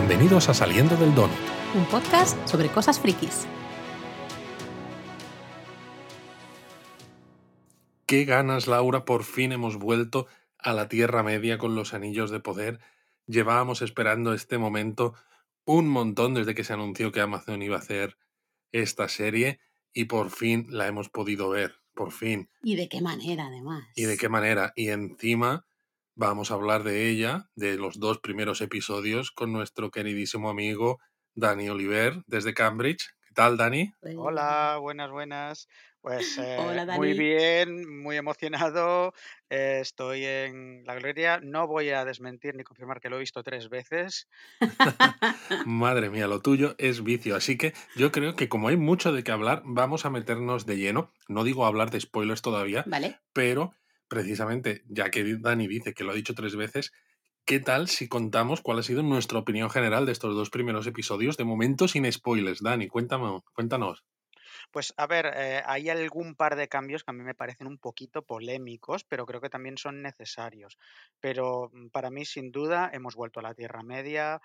Bienvenidos a Saliendo del Donut, un podcast sobre cosas frikis. Qué ganas, Laura, por fin hemos vuelto a la Tierra Media con los anillos de poder. Llevábamos esperando este momento un montón desde que se anunció que Amazon iba a hacer esta serie y por fin la hemos podido ver, por fin. ¿Y de qué manera, además? ¿Y de qué manera? Y encima vamos a hablar de ella, de los dos primeros episodios, con nuestro queridísimo amigo Dani Oliver desde Cambridge. ¿Qué tal, Dani? Hola, buenas, buenas. Pues eh, muy bien, muy emocionado. eh, estoy en la gloria. No voy a desmentir ni confirmar que lo he visto tres veces. Madre mía, lo tuyo es vicio. Así que yo creo que como hay mucho de qué hablar, vamos a meternos de lleno. No digo hablar de spoilers todavía, Vale. pero precisamente, ya que Dani dice que lo ha dicho tres veces, ¿qué tal si contamos cuál ha sido nuestra opinión general de estos dos primeros episodios? De momento sin spoilers. Dani, cuéntame, cuéntanos. Pues a ver, eh, hay algún par de cambios que a mí me parecen un poquito polémicos, pero creo que también son necesarios. Pero mm, para mí, sin duda, hemos vuelto a la Tierra Media.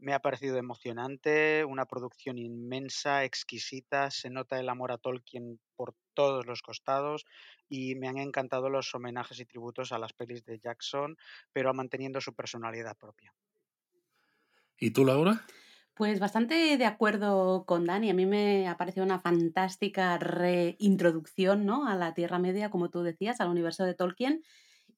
Me ha parecido emocionante, una producción inmensa, exquisita, se nota el amor a Tolkien por todos los costados y me han encantado los homenajes y tributos a las pelis de Jackson, pero manteniendo su personalidad propia. ¿Y tú, Laura? Pues bastante de acuerdo con Dani. A mí me ha parecido una fantástica reintroducción ¿no? a la Tierra Media, como tú decías, al universo de Tolkien.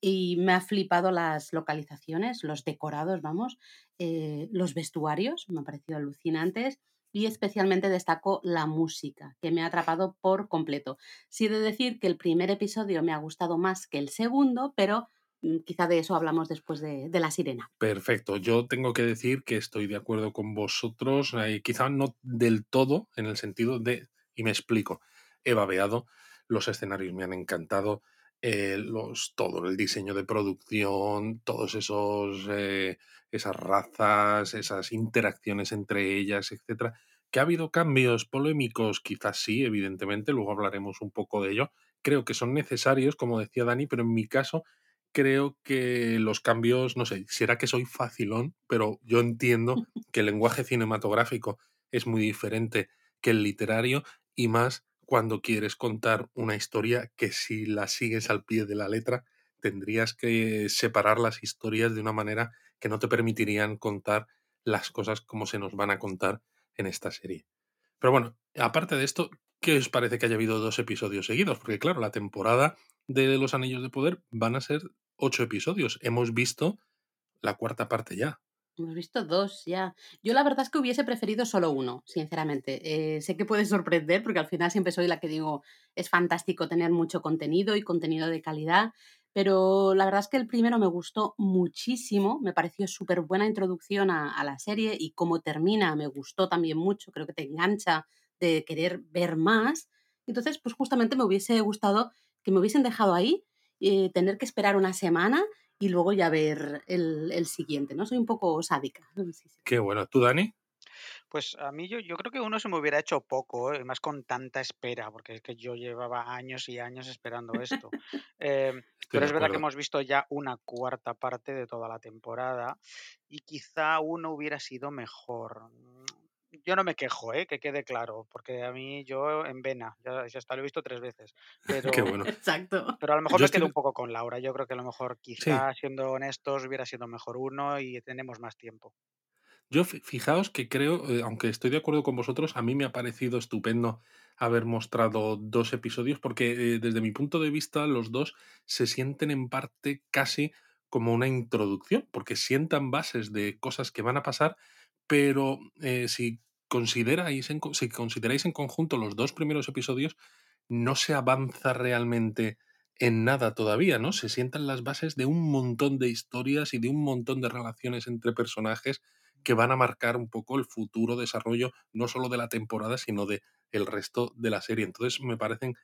Y me ha flipado las localizaciones, los decorados, vamos, eh, los vestuarios, me han parecido alucinantes. Y especialmente destaco la música, que me ha atrapado por completo. Sí de decir que el primer episodio me ha gustado más que el segundo, pero mm, quizá de eso hablamos después de, de La Sirena. Perfecto. Yo tengo que decir que estoy de acuerdo con vosotros, eh, quizá no del todo, en el sentido de, y me explico, he babeado, los escenarios me han encantado, eh, los, todo el diseño de producción, todos esos, eh, esas razas, esas interacciones entre ellas, etcétera. Que ha habido cambios polémicos, quizás sí, evidentemente, luego hablaremos un poco de ello. Creo que son necesarios, como decía Dani, pero en mi caso creo que los cambios, no sé, será que soy facilón, pero yo entiendo que el lenguaje cinematográfico es muy diferente que el literario y más cuando quieres contar una historia que si la sigues al pie de la letra tendrías que separar las historias de una manera que no te permitirían contar las cosas como se nos van a contar en esta serie. Pero bueno, aparte de esto, ¿qué os parece que haya habido dos episodios seguidos? Porque claro, la temporada de Los Anillos de Poder van a ser ocho episodios. Hemos visto la cuarta parte ya. Hemos visto dos ya. Yo la verdad es que hubiese preferido solo uno, sinceramente. Eh, sé que puede sorprender porque al final siempre soy la que digo, es fantástico tener mucho contenido y contenido de calidad, pero la verdad es que el primero me gustó muchísimo, me pareció súper buena introducción a, la serie y cómo termina me gustó también mucho, creo que te engancha de querer ver más. Entonces, pues justamente me hubiese gustado que me hubiesen dejado ahí, eh, tener que esperar una semana y luego ya ver el, el siguiente, ¿no? Soy un poco sádica. Sí, sí. Qué bueno. ¿Tú, Dani? Pues a mí yo, yo creo que uno se me hubiera hecho poco, ¿eh? más con tanta espera, porque es que yo llevaba años y años esperando esto. Estoy pero es verdad que hemos visto ya una cuarta parte de toda la temporada y quizá uno hubiera sido mejor. Yo no me quejo, ¿eh? que quede claro, porque a mí yo en vena, ya, ya hasta lo he visto tres veces, Qué pero, bueno. Exacto. pero a lo mejor Yo me estoy quedo un poco con Laura. Yo creo que a lo mejor Sí, quizá, siendo honestos, hubiera sido mejor uno y tenemos más tiempo. Yo fi- fijaos que creo, eh, aunque estoy de acuerdo con vosotros, a mí me ha parecido estupendo haber mostrado dos episodios porque eh, desde mi punto de vista los dos se sienten en parte casi como una introducción, porque sientan bases de cosas que van a pasar, pero eh, si consideráis en, si consideráis en conjunto los dos primeros episodios, no se avanza realmente en nada todavía, ¿no? Se sientan las bases de un montón de historias y de un montón de relaciones entre personajes que van a marcar un poco el futuro desarrollo no solo de la temporada, sino de el resto de la serie. Entonces me parecen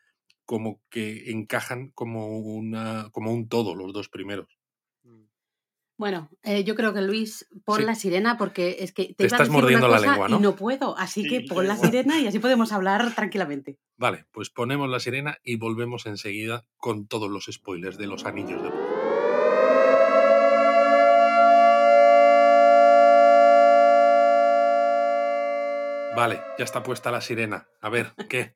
como que encajan como una como un todo los dos primeros. Bueno, eh, yo creo que Luis, pon Sí, la sirena porque es que te estás mordiendo la lengua, y ¿no? no puedo, así que Sí, pon la sirena y así podemos hablar tranquilamente. Vale, pues ponemos la sirena y volvemos enseguida con todos los spoilers de los anillos de Vale, ya está puesta la sirena. A ver, ¿qué?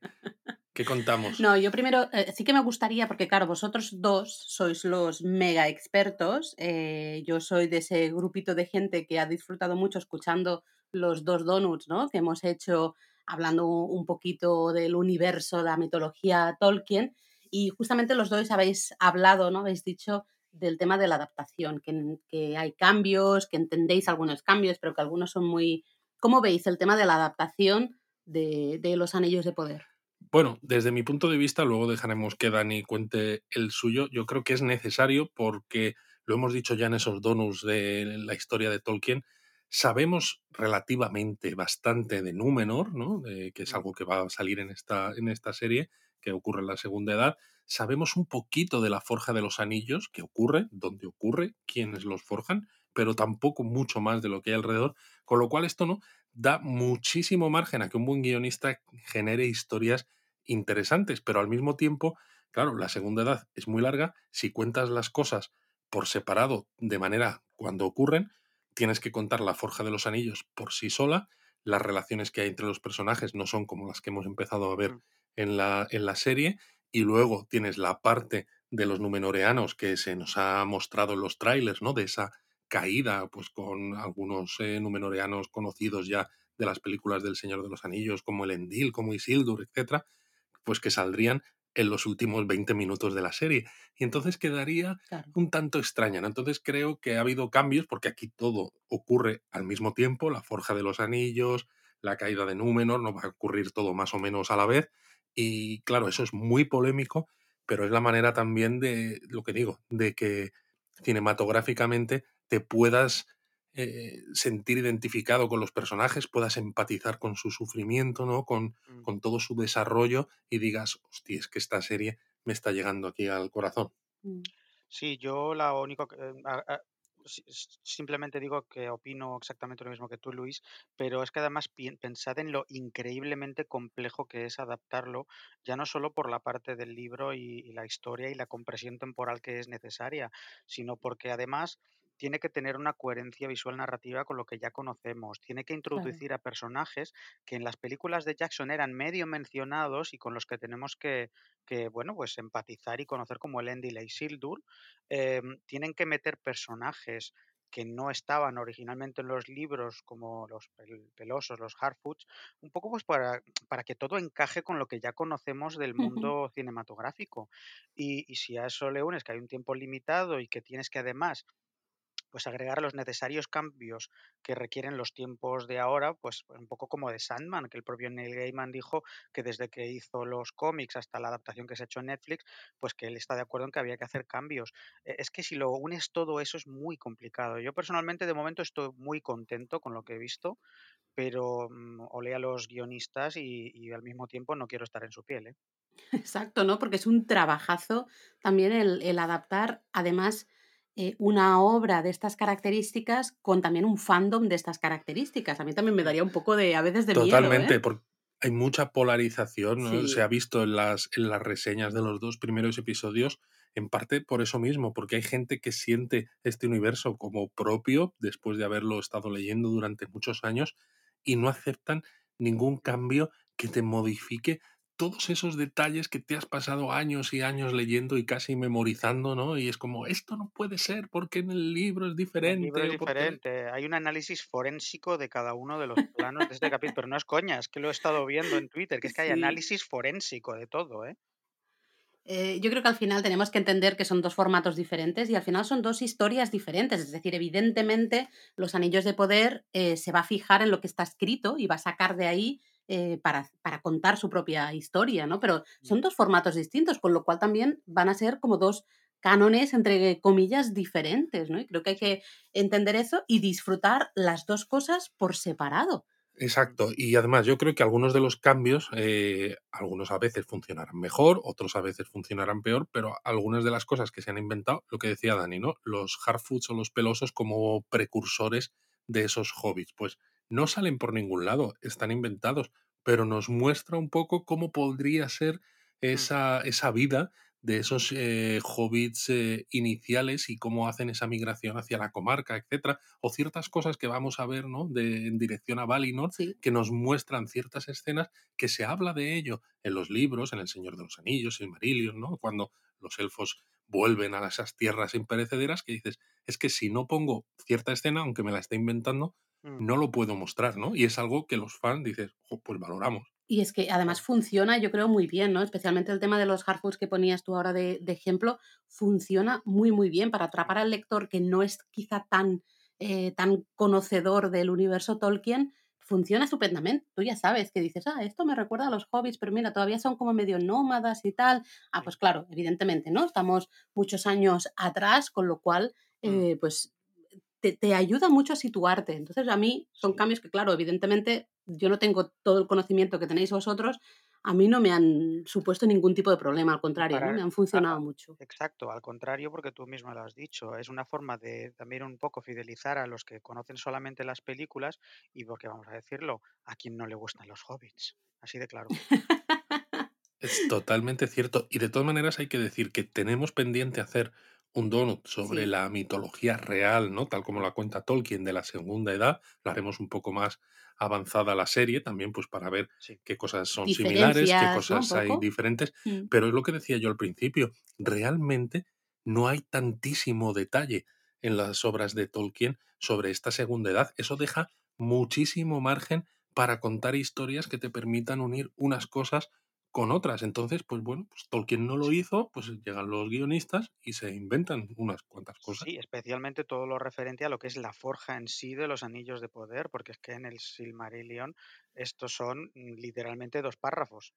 ¿Qué contamos? No, yo primero eh, sí que me gustaría, porque claro, vosotros dos sois los mega expertos. eh, yo soy de ese grupito de gente que ha disfrutado mucho escuchando los dos donuts, ¿no? Que hemos hecho hablando un poquito del universo, la mitología Tolkien. Y justamente los dos habéis hablado, ¿no? Habéis dicho del tema de la adaptación, que, que hay cambios, que entendéis algunos cambios, pero que algunos son muy... ¿Cómo veis el tema de la adaptación de, de los anillos de poder? Bueno, desde mi punto de vista, luego dejaremos que Dani cuente el suyo. Yo creo que es necesario porque lo hemos dicho ya en esos donuts de la historia de Tolkien. Sabemos relativamente bastante de Númenor, ¿no? Que es algo que va a salir en esta, en esta serie, que ocurre en la Segunda Edad. Sabemos un poquito de la Forja de los Anillos, que ocurre, dónde ocurre, quiénes los forjan, pero tampoco mucho más de lo que hay alrededor. Con lo cual, esto no da muchísimo margen a que un buen guionista genere historias interesantes, pero al mismo tiempo, claro, la segunda edad es muy larga. Si cuentas las cosas por separado, de manera cuando ocurren, tienes que contar la Forja de los Anillos por sí sola. Las relaciones que hay entre los personajes no son como las que hemos empezado a ver Mm. en la, en la serie. Y luego tienes la parte de los numenoreanos que se nos ha mostrado en los trailers, ¿no? De esa caída, pues con algunos eh, numenoreanos conocidos ya de las películas del Señor de los Anillos, como el Endil, como Isildur, etcétera, pues que saldrían en los últimos 20 minutos de la serie. Y entonces quedaría Claro. un tanto extraña. ¿no? Entonces creo que ha habido cambios, porque aquí todo ocurre al mismo tiempo, la forja de los anillos, la caída de Númenor, no va a ocurrir todo más o menos a la vez. Y claro, eso es muy polémico, pero es la manera también de, lo que digo, de que cinematográficamente te puedas eh, sentir identificado con los personajes, puedas empatizar con su sufrimiento, ¿no? Con, Mm. con todo su desarrollo y digas, hostia, es que esta serie me está llegando aquí al corazón. Mm. Sí, yo la único que, eh, a- a- si- s- simplemente digo que opino exactamente lo mismo que tú, Luis, pero es que además pensad en lo increíblemente complejo que es adaptarlo, ya no solo por la parte del libro y, y la historia y la compresión temporal que es necesaria, sino porque además tiene que tener una coherencia visual narrativa con lo que ya conocemos, tiene que Claro. introducir a personajes que en las películas de Jackson eran medio mencionados y con los que tenemos que, que bueno, pues empatizar y conocer como el Endil e Isildur, em, tienen que meter personajes que no estaban originalmente en los libros, como los pel- pelosos, los Harfoots, un poco pues para, para que todo encaje con lo que ya conocemos del mundo cinematográfico. Y, y si a eso le unes que hay un tiempo limitado y que tienes que además pues agregar los necesarios cambios que requieren los tiempos de ahora, pues un poco como de Sandman, que el propio Neil Gaiman dijo que desde que hizo los cómics hasta la adaptación que se ha hecho en Netflix, pues que él está de acuerdo en que había que hacer cambios. Eh, Es que si lo unes todo eso es muy complicado. Yo personalmente de momento estoy muy contento con lo que he visto, pero mm, olé a los guionistas y, al mismo tiempo no quiero estar en su piel. ¿eh? Exacto, ¿no? Porque es un trabajazo también el adaptar, además, eh, una obra de estas características con también un fandom de estas características. A mí también me daría un poco de, a veces, de miedo, Totalmente, ¿eh? porque hay mucha polarización, ¿no? Se ha visto en las, en las reseñas de los dos primeros episodios, en parte por eso mismo, porque hay gente que siente este universo como propio después de haberlo estado leyendo durante muchos años y no aceptan ningún cambio que te modifique todos esos detalles que te has pasado años y años leyendo y casi memorizando, ¿no? Y es como, esto no puede ser porque en el libro es En el libro diferente es porque... diferente. Hay un análisis forénsico de cada uno de los planos de este capítulo, pero no es coña, es que lo he estado viendo en Twitter, que es que hay sí. análisis forénsico de todo, ¿eh? Eh, yo creo que al final tenemos que entender que son dos formatos diferentes y al final son dos historias diferentes. Es decir, evidentemente los anillos de poder eh, se va a fijar en lo que está escrito y va a sacar de ahí eh, para, para contar su propia historia, ¿no? Pero Mm. son dos formatos distintos, con lo cual también van a ser como dos cánones, entre comillas, diferentes, ¿no? Y creo que hay que entender eso y disfrutar las dos cosas por separado. Mm. Exacto, y además yo creo que algunos de los cambios, eh, algunos a veces funcionarán mejor, otros a veces funcionarán peor, pero algunas de las cosas que se han inventado, lo que decía Dani, ¿no? Los hardfoods o los pelosos como precursores de esos hobbies, pues no salen por ningún lado, están inventados, pero nos muestra un poco cómo podría ser Mm. esa, esa vida de esos eh, hobbits eh, iniciales y cómo hacen esa migración hacia la comarca, etcétera, o ciertas cosas que vamos a ver, ¿no? De, en dirección a Valinor, Sí. que nos muestran ciertas escenas que se habla de ello en los libros, en El Señor de los Anillos, en Marillion, ¿no? Cuando los elfos vuelven a esas tierras imperecederas, que dices, es que si no pongo cierta escena, aunque me la esté inventando, Mm, no lo puedo mostrar, ¿no? Y es algo que los fans dices, "Jo, pues valoramos. Y es que además funciona, yo creo, muy bien, ¿no? Especialmente el tema de los hardfoods que ponías tú ahora de, de ejemplo, funciona muy, muy bien para atrapar al lector que no es quizá tan, eh, tan conocedor del universo Tolkien. Funciona estupendamente. Tú ya sabes que dices, ah, esto me recuerda a los hobbits, pero mira, todavía son como medio nómadas y tal. Ah, pues claro, evidentemente, ¿no? Estamos muchos años atrás, con lo cual, Mm. eh, pues te, te ayuda mucho a situarte. Entonces, a mí son cambios que, claro, evidentemente yo no tengo todo el conocimiento que tenéis vosotros, a mí no me han supuesto ningún tipo de problema, al contrario, ¿no? me han funcionado mucho. Exacto, al contrario, porque tú misma lo has dicho, es una forma de también un poco fidelizar a los que conocen solamente las películas y porque vamos a decirlo, a quien no le gustan los hobbits, así de claro. Es totalmente cierto. Y de todas maneras hay que decir que tenemos pendiente hacer un donut sobre Sí. la mitología real, ¿no? Tal como la cuenta Tolkien de la segunda edad. Lo haremos un poco más avanzada la serie, también pues para ver Sí. qué cosas son similares, qué cosas hay diferentes. Mm. Pero es lo que decía yo al principio, realmente no hay tantísimo detalle en las obras de Tolkien sobre esta segunda edad. Eso deja muchísimo margen para contar historias que te permitan unir unas cosas con otras. Entonces, pues bueno, pues Tolkien no lo hizo, pues llegan los guionistas y se inventan unas cuantas cosas. Sí, especialmente todo lo referente a lo que es la forja en sí de los anillos de poder, porque es que en el Silmarillion estos son mm, literalmente dos párrafos.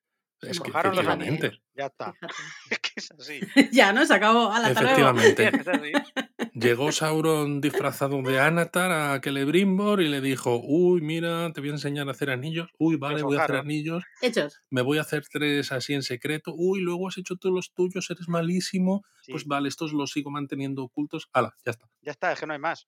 Es que ya está. Fíjate. Es que es así. ya, ¿no? Se acabó. Efectivamente. Llegó Sauron disfrazado de Anatar a Celebrimbor y le dijo, uy, mira, te voy a enseñar a hacer anillos. Uy, vale, voy a hacer anillos. Hechos. Me voy a hacer tres así en secreto. Uy, luego has hecho todos los tuyos, eres malísimo. Pues vale, estos los sigo manteniendo ocultos. Hala, ya está. ya está, es que no hay más.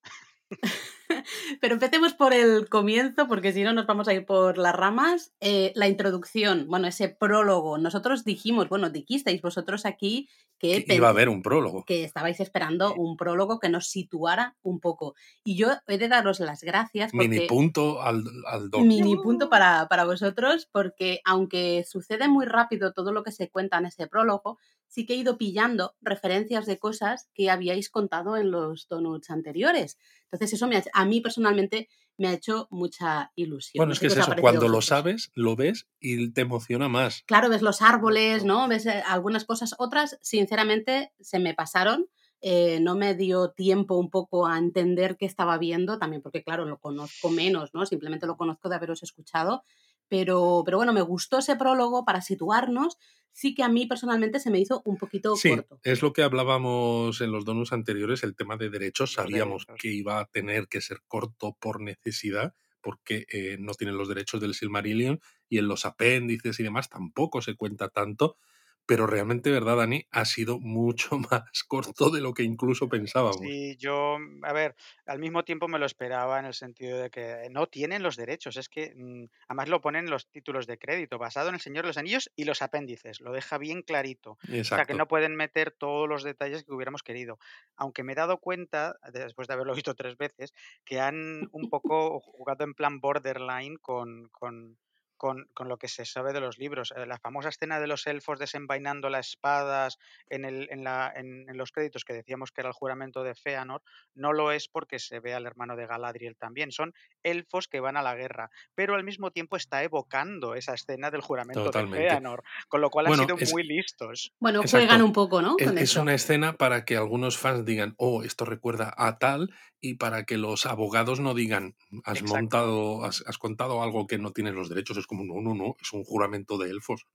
Pero empecemos por el comienzo, porque si no nos vamos a ir por las ramas. Eh, la introducción, bueno, ese prólogo. Nosotros dijimos, bueno, dijisteis vosotros aquí que, Que iba a haber un prólogo. que estabais esperando un prólogo que nos situara un poco. Y yo he de daros las gracias Mini punto al, al mini punto para, para vosotros, porque aunque sucede muy rápido todo lo que se cuenta en ese prólogo, sí que he ido pillando referencias de cosas que habíais contado en los donuts anteriores. Entonces eso me ha- a mí personalmente me ha hecho mucha ilusión. Bueno, No es que es eso, cuando lo sabes, lo ves y te emociona más. Claro, ves los árboles. ¿no? Ves eh, algunas cosas, otras, sinceramente, se me pasaron. eh, no me dio tiempo un poco a entender qué estaba viendo, también porque, claro, lo conozco menos, ¿no? Simplemente lo conozco de haberos escuchado. Pero, pero bueno, me gustó ese prólogo para situarnos. Sí que a mí personalmente se me hizo un poquito Sí, corto. es lo que hablábamos en los donos anteriores, el tema de derechos. Sabíamos que iba a tener que ser corto por necesidad, porque eh, no tienen los derechos del Silmarillion y en los apéndices y demás tampoco se cuenta tanto. Pero realmente, ¿verdad, Dani? Ha sido mucho más corto de lo que incluso pensábamos. Sí, yo, a ver, al mismo tiempo me lo esperaba en el sentido de que no tienen los derechos, es que mm, además lo ponen en los títulos de crédito, basado en El Señor de los Anillos y los apéndices, lo deja bien clarito. O sea que Exacto. no pueden meter todos los detalles que hubiéramos querido. Aunque me he dado cuenta, después de haberlo visto tres veces, que han un poco jugado en plan borderline con, con, con, con lo que se sabe de los libros. Eh, La famosa escena de los elfos desenvainando las espadas en, el, en, la, en, en los créditos que decíamos que era el juramento de Feanor, no lo es porque se ve al hermano de Galadriel también. Son elfos que van a la guerra, pero al mismo tiempo está evocando esa escena del juramento de. Feanor, con lo cual han sido es, muy listos. Bueno, juegan exacto. un poco, ¿no? Es, Con es eso. una escena para que algunos fans digan, oh, esto recuerda a tal, y para que los abogados no digan, has Exacto. montado, has, has contado algo que no tienes los derechos. Es como, no, no, no, es un juramento de elfos.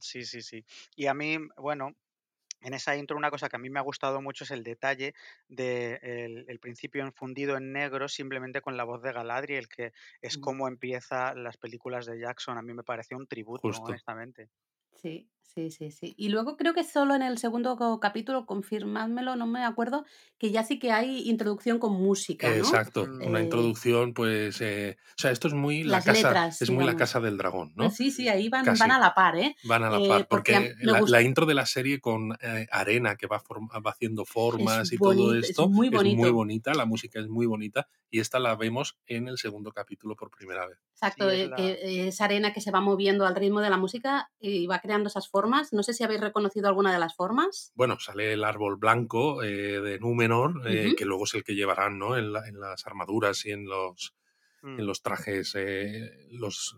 Sí, sí, sí. Y a mí, bueno, en esa intro una cosa que a mí me ha gustado mucho es el detalle de el, el principio enfundido en negro simplemente con la voz de Galadriel, que es Mm, como empieza las películas de Jackson. A mí me pareció un tributo, Justo. honestamente. Sí. Sí, sí, sí. Y luego creo que solo en el segundo co capítulo, confirmádmelo, no me acuerdo, que ya sí que hay introducción con música, ¿no? Exacto, una Eh, introducción, pues, eh, o sea, esto es muy la las casa, letras, es muy la casa del dragón, ¿no? Sí, sí, ahí van, Casi. van a la par, ¿eh? Van a la Eh, par, porque porque la, la intro de la serie con eh, arena que va, form- va haciendo formas es y todo bonito, es esto muy es muy bonita, la música es muy bonita y esta la vemos en el segundo capítulo por primera vez. Exacto, Sí, es la... que esa arena que se va moviendo al ritmo de la música y va creando esas formas. No sé si habéis reconocido alguna de las formas. Bueno, sale el árbol blanco eh, de Númenor, eh, que luego es el que llevarán ¿no? en, la- en las armaduras y en los, en Mm. los trajes eh, los,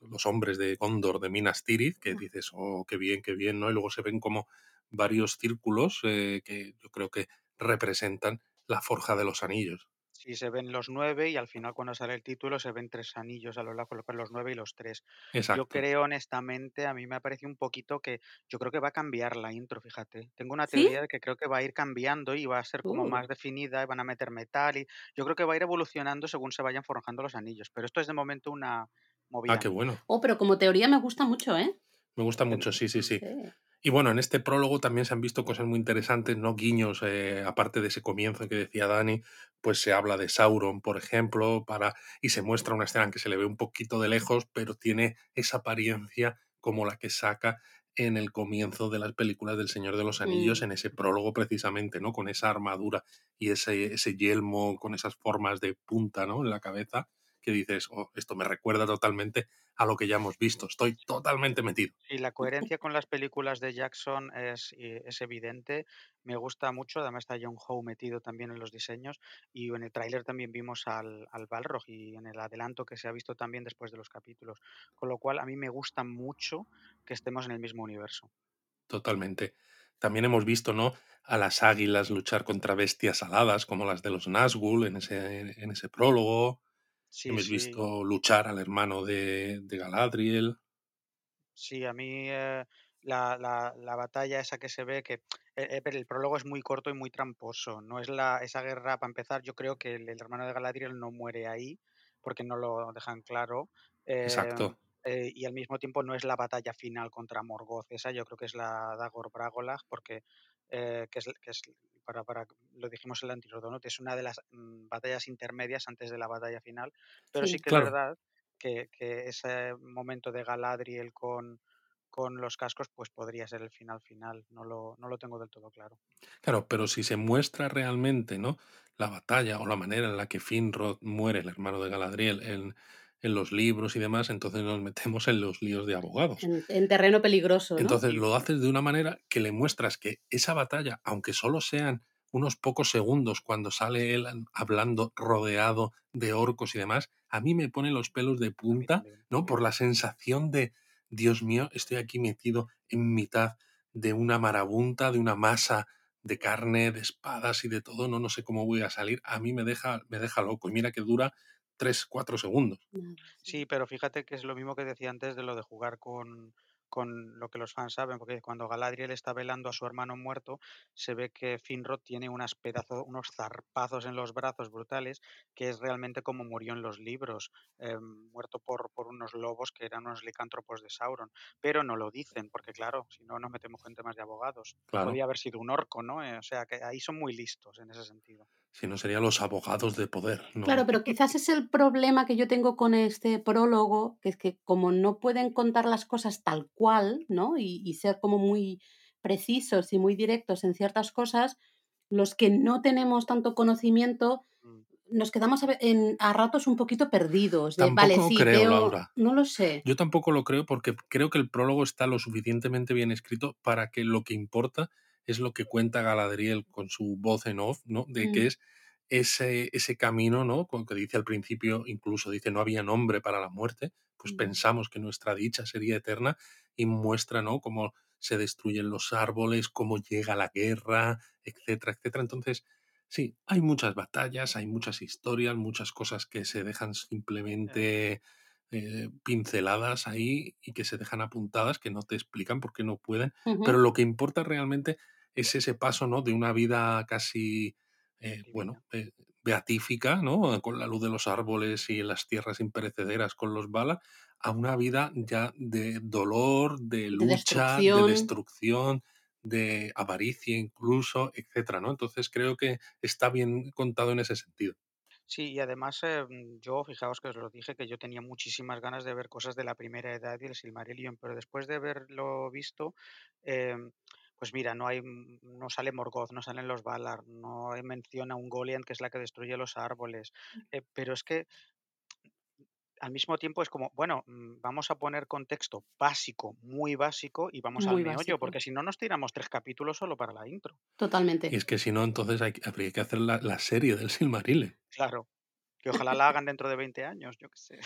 los hombres de Gondor, de Minas Tirith, que Ah, dices, oh, qué bien, qué bien, ¿no? Y luego se ven como varios círculos eh, que yo creo que representan la forja de los anillos. Sí, se ven los nueve y al final cuando sale el título se ven tres anillos a lo largo, los nueve y los tres. Yo Exacto. creo honestamente, a mí me ha parecido un poquito que yo creo que va a cambiar la intro, fíjate. Tengo una ¿Sí? teoría de que creo que va a ir cambiando y va a ser como Uh, más definida, y van a meter metal y yo creo que va a ir evolucionando según se vayan forjando los anillos, pero esto es de momento una Ah, movida qué mía. bueno. Oh, pero como teoría me gusta mucho, ¿eh? Me gusta mucho, sí, sí, sí. Sí. Y bueno, en este prólogo también se han visto cosas muy interesantes, ¿no? Guiños, eh, aparte de ese comienzo que decía Dani, pues se habla de Sauron, por ejemplo, para, y se muestra una escena en que se le ve un poquito de lejos, pero tiene esa apariencia como la que saca en el comienzo de las películas del Señor de los Anillos, Mm. en ese prólogo precisamente, ¿no? Con esa armadura y ese, ese yelmo con esas formas de punta, ¿no? En la cabeza, que dices, oh, esto me recuerda totalmente a lo que ya hemos visto. Estoy totalmente metido. Y la coherencia con las películas de Jackson es, eh, es evidente. Me gusta mucho. Además está John Howe metido también en los diseños. Y en el tráiler también vimos al, al Balrog y en el adelanto que se ha visto también después de los capítulos. Con lo cual a mí me gusta mucho que estemos en el mismo universo. Totalmente. También hemos visto, ¿no? A las águilas luchar contra bestias aladas, como las de los Nazgûl en ese, en ese prólogo. Sí, Hemos sí. visto luchar al hermano de, de Galadriel. Sí, a mí eh, la, la- la batalla esa que se ve, que eh, eh, pero el prólogo es muy corto y muy tramposo. No es la, esa guerra, para empezar, yo creo que el, el hermano de Galadriel no muere ahí, porque no lo dejan claro. eh, Exacto. eh, y al mismo tiempo no es la batalla final contra Morgoth. Esa yo creo que es la Dagor Bragolag, porque eh, que es, que es para, para, lo dijimos en el anterior, ¿no? que es una de las mm, batallas intermedias antes de la batalla final. Pero sí Sí. que es verdad que, que ese momento de Galadriel con, con los cascos, pues podría ser el final final. No lo, no lo tengo del todo claro. claro, pero si se muestra realmente, ¿no? La batalla o la manera en la que Finrod muere, el hermano de Galadriel, en, en los libros y demás, entonces nos metemos en los líos de abogados. En, en terreno peligroso, ¿no? Entonces lo haces de una manera que le muestras que esa batalla, aunque solo sean unos pocos segundos cuando sale él an- hablando rodeado de orcos y demás, a mí me pone los pelos de punta. ¿no? Por la sensación de, Dios mío, estoy aquí metido en mitad de una marabunta, de una masa de carne, de espadas y de todo, no, no sé cómo voy a salir. A mí me deja, me deja loco. Y mira que dura 3, 4 segundos. Sí. Pero fíjate que es lo mismo que decía antes de lo de jugar con, con lo que los fans saben, porque cuando Galadriel está velando a su hermano muerto, se ve que Finrod tiene unas pedazos, unos zarpazos en los brazos brutales, que es realmente como murió en los libros, eh, muerto por, por unos lobos que eran unos licántropos de Sauron. Pero no lo dicen, porque claro, si no nos metemos en temas de abogados. Claro. Podía haber sido un orco, ¿no? Eh, o sea, que ahí son muy listos en ese sentido. Si no serían los abogados de poder, Claro, pero quizás es el problema que yo tengo con este prólogo, que es que como no pueden contar las cosas tal cual, ¿no? Y, y ser como muy precisos y muy directos en ciertas cosas, los que no tenemos tanto conocimiento Mm. nos quedamos a, en- a ratos un poquito perdidos. De, vale, Tampoco sí, creo, veo, Laura. no lo sé. Yo tampoco lo creo porque creo que el prólogo está lo suficientemente bien escrito para que lo que importa es lo que cuenta Galadriel con su voz en off, ¿no? De que Mm, es ese, ese camino, ¿no? Con que dice al principio, incluso dice no había nombre para la muerte, pues mm, pensamos que nuestra dicha sería eterna y muestra, ¿no? Cómo se destruyen los árboles, cómo llega la guerra, etcétera, etcétera. Entonces, sí, hay muchas batallas, hay muchas historias, muchas cosas que se dejan simplemente eh, pinceladas ahí y que se dejan apuntadas, que no te explican por qué no pueden, pero lo que importa realmente es ese paso, ¿no? De una vida casi, eh, bueno, eh, beatífica, ¿no? Con la luz de los árboles y las tierras imperecederas con los balas, a una vida ya de dolor, de lucha, de destrucción. destrucción, de avaricia incluso, etcétera, ¿no? Entonces creo que está bien contado en ese sentido. Sí, y además em, yo, fijaos que os lo dije, que yo tenía muchísimas ganas de ver cosas de la primera edad y el Silmarillion, pero después de haberlo visto, em, pues mira, no hay, mm, no sale Morgoth, no salen los Valar, no hay mención a un Goliath que es la que destruye los árboles, eh, pero es que al mismo tiempo es como, bueno, mm, vamos a poner contexto básico, muy básico, y vamos al Muy meollo, básico. porque si no nos tiramos tres capítulos solo para la intro. Y Totalmente. es que si no, entonces hay, que- habría que hacer la, la serie del Silmarillion. Claro, que ojalá la hagan dentro de 20 años, yo qué sé.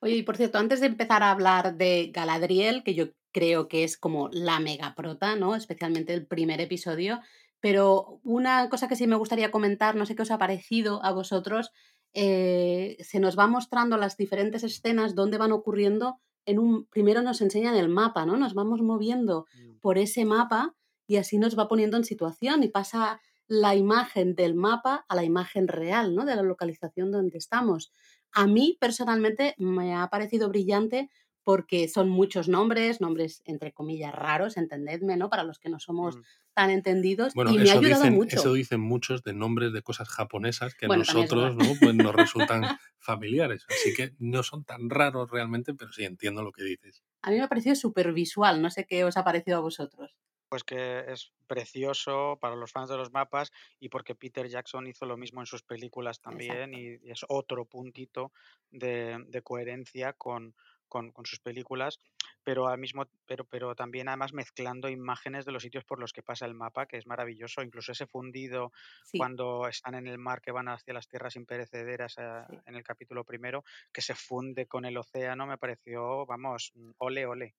Oye, y por cierto, antes de empezar a hablar de Galadriel, que yo creo que es como la megaprota, ¿no? Especialmente el primer episodio, pero una cosa que sí me gustaría comentar, no sé qué os ha parecido a vosotros, eh, se nos va mostrando las diferentes escenas donde van ocurriendo. En un, primero nos enseñan el mapa, ¿no? Nos vamos moviendo Mm. por ese mapa y así nos va poniendo en situación y pasa la imagen del mapa a la imagen real, ¿no? De la localización donde estamos. A mí personalmente me ha parecido brillante porque son muchos nombres, nombres entre comillas raros, entendedme, ¿no? Para los que no somos Mm. tan entendidos Bueno, y me ha eso ayudado dicen, mucho. eso dicen muchos de nombres de cosas japonesas que a Bueno, nosotros. ¿no? pues nos resultan familiares. Así que no son tan raros realmente, pero sí entiendo lo que dices. A mí me ha parecido súper visual, no sé qué os ha parecido a vosotros. Pues que es precioso para los fans de los mapas y porque Peter Jackson hizo lo mismo en sus películas también Exacto. y, y es otro puntito de, de coherencia con, con- con sus películas, pero al mismo, pero, pero también además mezclando imágenes de los sitios por los que pasa el mapa, que es maravilloso, incluso ese fundido Sí, cuando están en el mar que van hacia las tierras imperecederas eh, sí. en el capítulo primero, que se funde con el océano, me pareció, vamos, mm, ole, ole.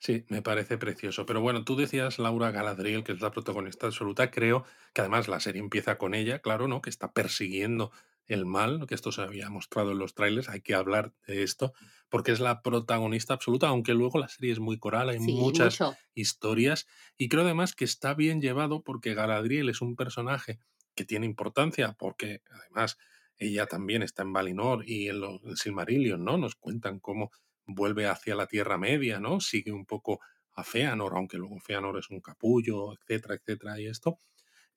Sí, me parece precioso. Pero bueno, tú decías Laura Galadriel, que es la protagonista absoluta. Creo que además la serie empieza con ella, claro, ¿no? Que está persiguiendo el mal, que esto se había mostrado en los trailers. Hay que hablar de esto, porque es la protagonista absoluta, aunque luego la serie es muy coral, hay Sí, muchas mucho. historias. Y creo además que está bien llevado porque Galadriel es un personaje que tiene importancia, porque además ella también está en Valinor y en los en Silmarillion, ¿no? Nos cuentan cómo vuelve hacia la Tierra Media, ¿no? Sigue un poco a Feanor, aunque luego Feanor es un capullo, etcétera, etcétera, y esto.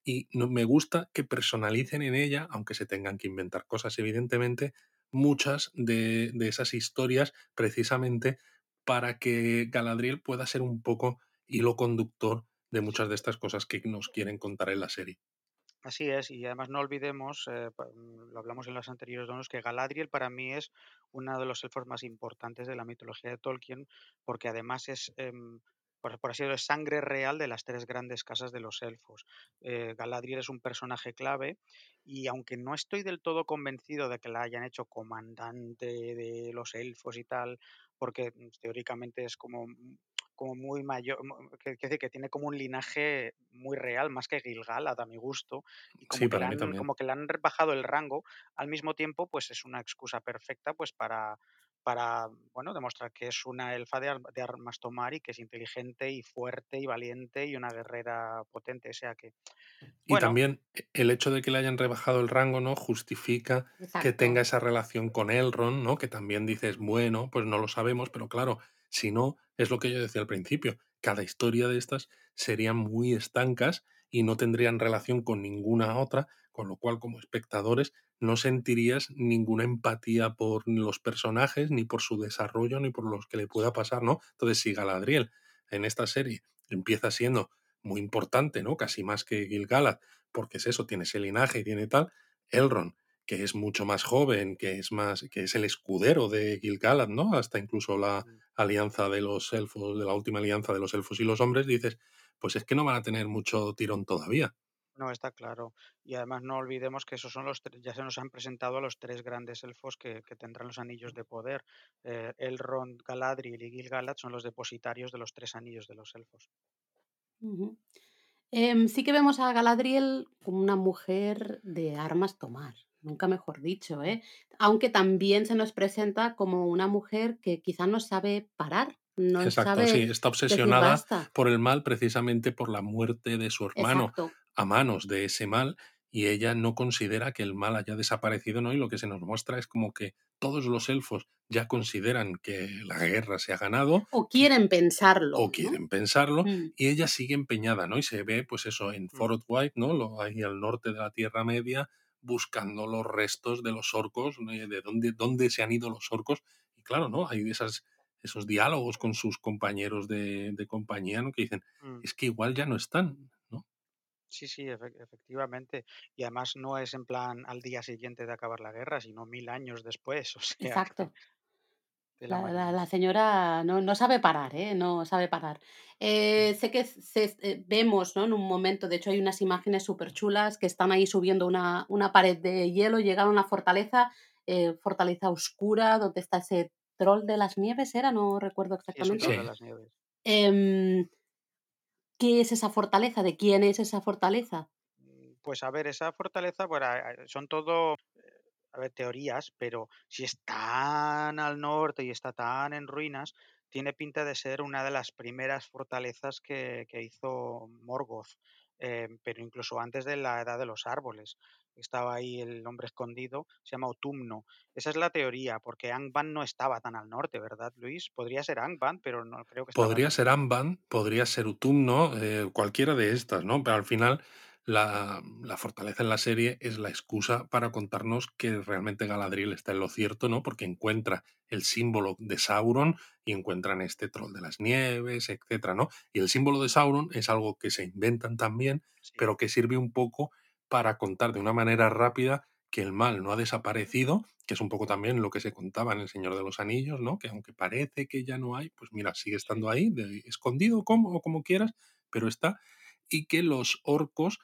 Y no, me gusta que personalicen en ella, aunque se tengan que inventar cosas, evidentemente, muchas de, de esas historias precisamente para que Galadriel pueda ser un poco hilo conductor de muchas de estas cosas que nos quieren contar en la serie. Así es, y además no olvidemos, eh, mm, lo hablamos en los anteriores donos, que Galadriel para mí es uno de los elfos más importantes de la mitología de Tolkien, porque además es, em, por, por así decirlo, es sangre real de las tres grandes casas de los elfos. Eh, Galadriel es un personaje clave y aunque no estoy del todo convencido de que la hayan hecho comandante de los elfos y tal, porque mm, teóricamente es como mm, como muy mayor, mu- que, que decir, que tiene como un linaje muy real, más que Gilgalad a mi gusto, y como Sí, que han, como que le han bajado el rango, al mismo tiempo, pues es una excusa perfecta pues para, para bueno, demostrar que es una elfa de, ar- de armas tomar y que es inteligente y fuerte y valiente y una guerrera potente. O sea que, Y también e- el hecho de que le hayan rebajado el rango, ¿no? Justifica que tenga esa relación con Elrond, ¿no? Que también dices, bueno, pues no lo sabemos, pero claro, si no, es lo que yo decía al principio, cada historia de estas serían muy estancas y no tendrían relación con ninguna otra, con lo cual como espectadores no sentirías ninguna empatía por los personajes, ni por su desarrollo, ni por los que le pueda pasar, ¿no? Entonces, si Galadriel en esta serie empieza siendo muy importante, ¿no? Casi más que Gil-galad, porque es eso, tiene ese linaje y tiene tal. Elrond, que es mucho más joven, que es más, que es el escudero de Gil-galad, ¿no? Hasta incluso la alianza de los elfos, de la última alianza de los elfos y los hombres, dices, pues es que no van a tener mucho tirón todavía. No está claro. Y además no olvidemos que esos son los tres, ya se nos han presentado a los tres grandes elfos que, que tendrán los anillos de poder. Eh, Elrond, Galadriel y Gil-galad son los depositarios de los tres anillos de los elfos. Em, sí que vemos a Galadriel como una mujer de armas tomar, nunca mejor dicho, ¿eh? Aunque también se nos presenta como una mujer que quizá no sabe parar, no Exacto, sí, está obsesionada por el mal precisamente por la muerte de su hermano Exacto. A manos de ese mal y ella no considera que el mal haya desaparecido, ¿no? Y lo que se nos muestra es como que todos los elfos ya consideran que la guerra se ha ganado. O quieren pensarlo. O quieren pensarlo, mm. y ella sigue empeñada, ¿no? Y se ve, pues eso, en mm. Fort White, ¿no? Lo, ahí al norte de la Tierra Media, buscando los restos de los orcos, de dónde, dónde se han ido los orcos. Y claro, ¿no? Hay esas, esos diálogos con sus compañeros de, de compañía, ¿no? Que dicen, mm. es que igual ya no están, ¿no? Sí, sí, efectivamente. Y además no es en plan al día siguiente de acabar la guerra, sino mil años después. O sea, Exacto. La, señora no, sabe parar, ¿eh? No sabe parar. Eh, sé que eh, vemos, ¿no? En un momento, de hecho hay unas imágenes súper chulas que están ahí subiendo una, una pared de hielo, llegan a una fortaleza, fortaleza oscura, donde está ese troll de las nieves, ¿era? No recuerdo exactamente. Sí, de las nieves. Em, ¿Qué es esa fortaleza? ¿De quién es esa fortaleza? Mm, pues a ver, esa fortaleza, bueno, son todo a ver, teorías, pero si es tan al norte y está tan en ruinas, tiene pinta de ser una de las primeras fortalezas que, hizo Morgoth, eh, pero incluso antes de la edad de los árboles. Estaba ahí el hombre escondido, se llama Otumno. Esa es la teoría, porque Angband no estaba tan al norte, ¿verdad, Luis? Podría ser Angband, pero no creo que Podría ser Angband, podría ser Utumno, eh, cualquiera de estas, ¿no? Pero al final la, fortaleza en la serie es la excusa para contarnos que realmente Galadriel está en lo cierto, ¿no? Porque encuentra el símbolo de Sauron y encuentran este troll de las nieves, etcétera, ¿no? Y el símbolo de Sauron es algo que se inventan también, pero que sirve un poco para contar de una manera rápida que el mal no ha desaparecido, que es un poco también lo que se contaba en El Señor de los Anillos, ¿no? Que aunque parece que ya no hay, pues mira, sigue estando ahí, escondido como, o como quieras, pero está, y que los orcos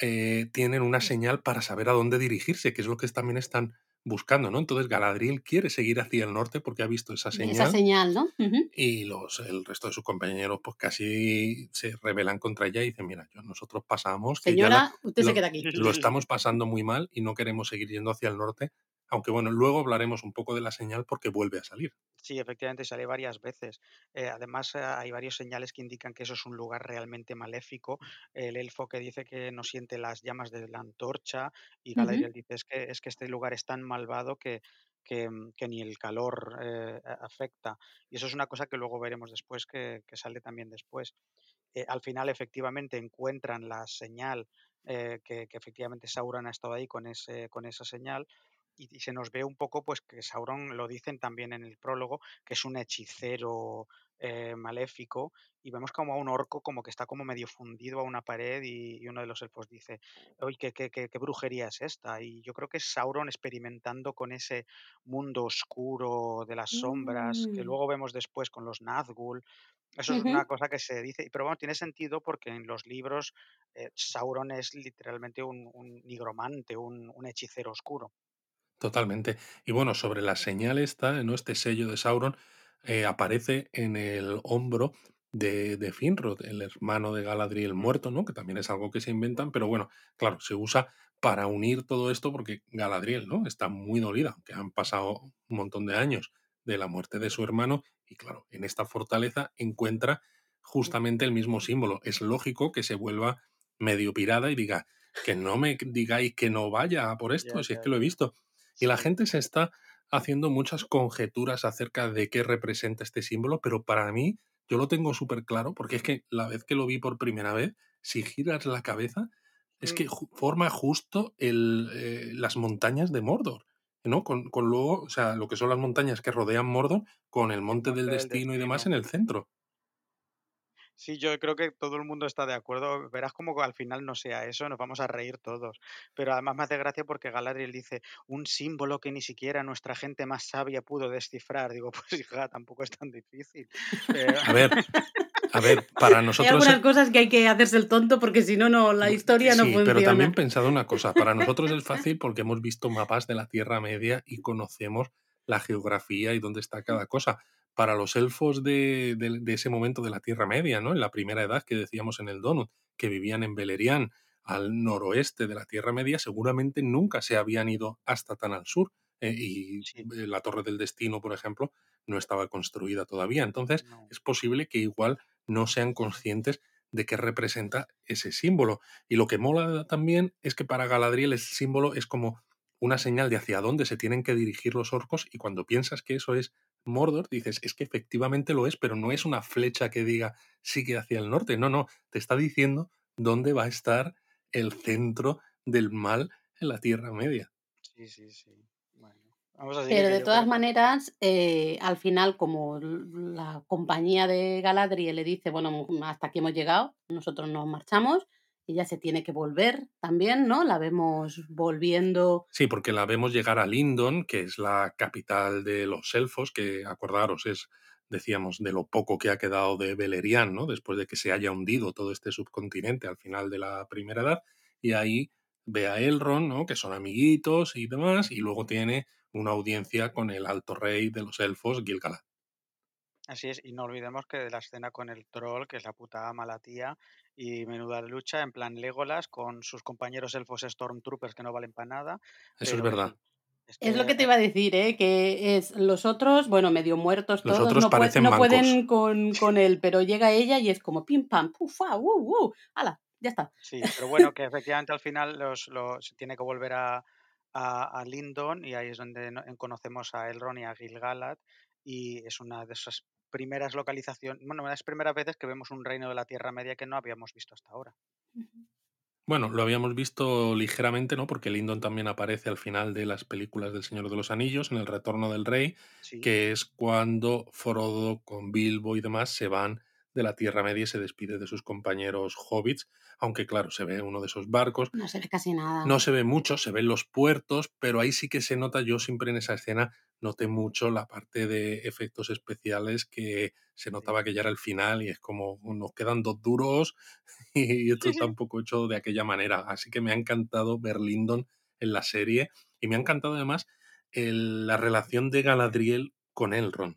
eh, tienen una señal para saber a dónde dirigirse, que es lo que también están buscando, ¿no? Entonces Galadriel quiere seguir hacia el norte porque ha visto esa señal. Esa señal, ¿no? Y los, el resto de sus compañeros pues casi se rebelan contra ella y dicen, mira, nosotros pasamos... Señora, usted se queda aquí. Lo estamos pasando muy mal y no queremos seguir yendo hacia el norte aunque bueno, luego hablaremos un poco de la señal porque vuelve a salir. Sí, efectivamente, sale varias veces. Eh, además, eh, hay varios señales que indican que eso es un lugar realmente maléfico. El elfo que dice que no siente las llamas de la antorcha y Galadriel dice es que, es que este lugar es tan malvado que, que, mm, ni el calor eh, afecta. Y eso es una cosa que luego veremos después, que, sale también después. al final, efectivamente, encuentran la señal que, que, efectivamente Sauron ha estado ahí con, ese, con esa señal y, se nos ve un poco, pues que Sauron lo dicen también en el prólogo, que es un hechicero eh, maléfico, y vemos como a un orco como que está como medio fundido a una pared y, uno de los elfos dice, oye, ¿qué, qué, qué, brujería es esta? Y yo creo que es Sauron experimentando con ese mundo oscuro de las sombras, que mm. luego vemos después con los Nazgûl. Eso es una cosa que se dice, pero bueno, tiene sentido porque en los libros eh, Sauron es literalmente un, nigromante, un, un hechicero oscuro. Totalmente. Y bueno, sobre la señal esta, ¿no? Este sello de Sauron eh, aparece en el hombro de, de Finrod, el hermano de Galadriel muerto, ¿no? Que también es algo que se inventan, pero bueno, claro, se usa para unir todo esto porque Galadriel, ¿no? Está muy dolida, aunque han pasado un montón de años de la muerte de su hermano y claro, en esta fortaleza encuentra justamente el mismo símbolo. Es lógico que se vuelva medio pirada y diga que no me digáis que no vaya por esto, si es que lo he visto. Y la gente se está haciendo muchas conjeturas acerca de qué representa este símbolo, pero para mí yo lo tengo súper claro, porque es que la vez que lo vi por primera vez, si giras la cabeza, es que forma justo el, eh, las montañas de Mordor. ¿no? Con, con, luego, o sea, lo que son las montañas que rodean Mordor, con el monte, del, destino y demás en el centro. Sí, yo creo que todo el mundo está de acuerdo. Verás como al final no sea eso, nos vamos a reír todos. Pero además me hace gracia porque Galadriel dice un símbolo que ni siquiera nuestra gente más sabia pudo descifrar. Digo, pues hija, tampoco es tan difícil. A ver, a ver, para nosotros. Hay algunas cosas que hay que hacerse el tonto porque si no, no la historia no funciona. Pero también pensado una cosa. Para nosotros es fácil porque hemos visto mapas de la Tierra Media y conocemos la geografía y dónde está cada cosa para los elfos de, ese momento de la Tierra Media, ¿no? En la primera edad que decíamos en el Donut, que vivían en Beleriand, al noroeste de la Tierra Media, seguramente nunca se habían ido hasta tan al sur. Eh, y eh, la Torre del Destino, por ejemplo, no estaba construida todavía. Entonces, es posible que igual no sean conscientes de qué representa ese símbolo. Y lo que mola también es que para Galadriel el símbolo es como una señal de hacia dónde se tienen que dirigir los orcos y cuando piensas que eso es Mordor, dices, es que efectivamente lo es, pero no es una flecha que diga sigue hacia el norte, no, no, te está diciendo dónde va a estar el centro del mal en la Tierra Media. Sí, sí, sí. Bueno, vamos a Pero de todas creo maneras, eh, al final, como la compañía de Galadriel le dice, bueno, hasta aquí hemos llegado, nosotros nos marchamos, ella se tiene que volver también, ¿no? La vemos volviendo. Sí, porque la vemos llegar a Lindon, que es la capital de los elfos, que acordaros es, decíamos, de lo poco que ha quedado de Beleriand, ¿no? Después de que se haya hundido todo este subcontinente al final de la primera edad, y ahí ve a Elrond, ¿no? Que son amiguitos y demás, y luego tiene una audiencia con el alto rey de los elfos, Gil-galad. Así es, y no olvidemos que de la escena con el troll, que es la puta ama la tía, y menuda lucha en plan Legolas con sus compañeros elfos Stormtroopers que no valen para nada. Eso es verdad. es Es lo que, te iba a decir, ¿eh? Que es los otros, bueno, medio muertos Los todos, otros no, pueden con, con él, pero llega ella y es como pim pam, pufa, uh, uh, ala, ya está. Sí, pero bueno, que efectivamente al final los, los- se tiene que volver a, a, a Lindon y ahí es donde no- conocemos a Elrond y a Gil-galad y es una de esas primeras localizaciones, bueno, una de las primeras veces que vemos un reino de la Tierra Media que no habíamos visto hasta ahora. Bueno, lo habíamos visto ligeramente, ¿no? Porque Lindon también aparece al final de las películas del Señor de los Anillos, en el Retorno del Rey, Sí, que es cuando Frodo con Bilbo y demás se van de la Tierra Media y se despide de sus compañeros hobbits, aunque claro, se ve uno de esos barcos, No se ve casi nada. no se ve mucho, se ven los puertos, pero ahí sí que se nota, yo siempre en esa escena noté mucho la parte de efectos especiales que se notaba que ya era el final y es como nos quedan dos duros y esto está un poco hecho de aquella manera. Así que me ha encantado ver Lindon en la serie y me ha encantado además el- la relación de Galadriel con Elrond.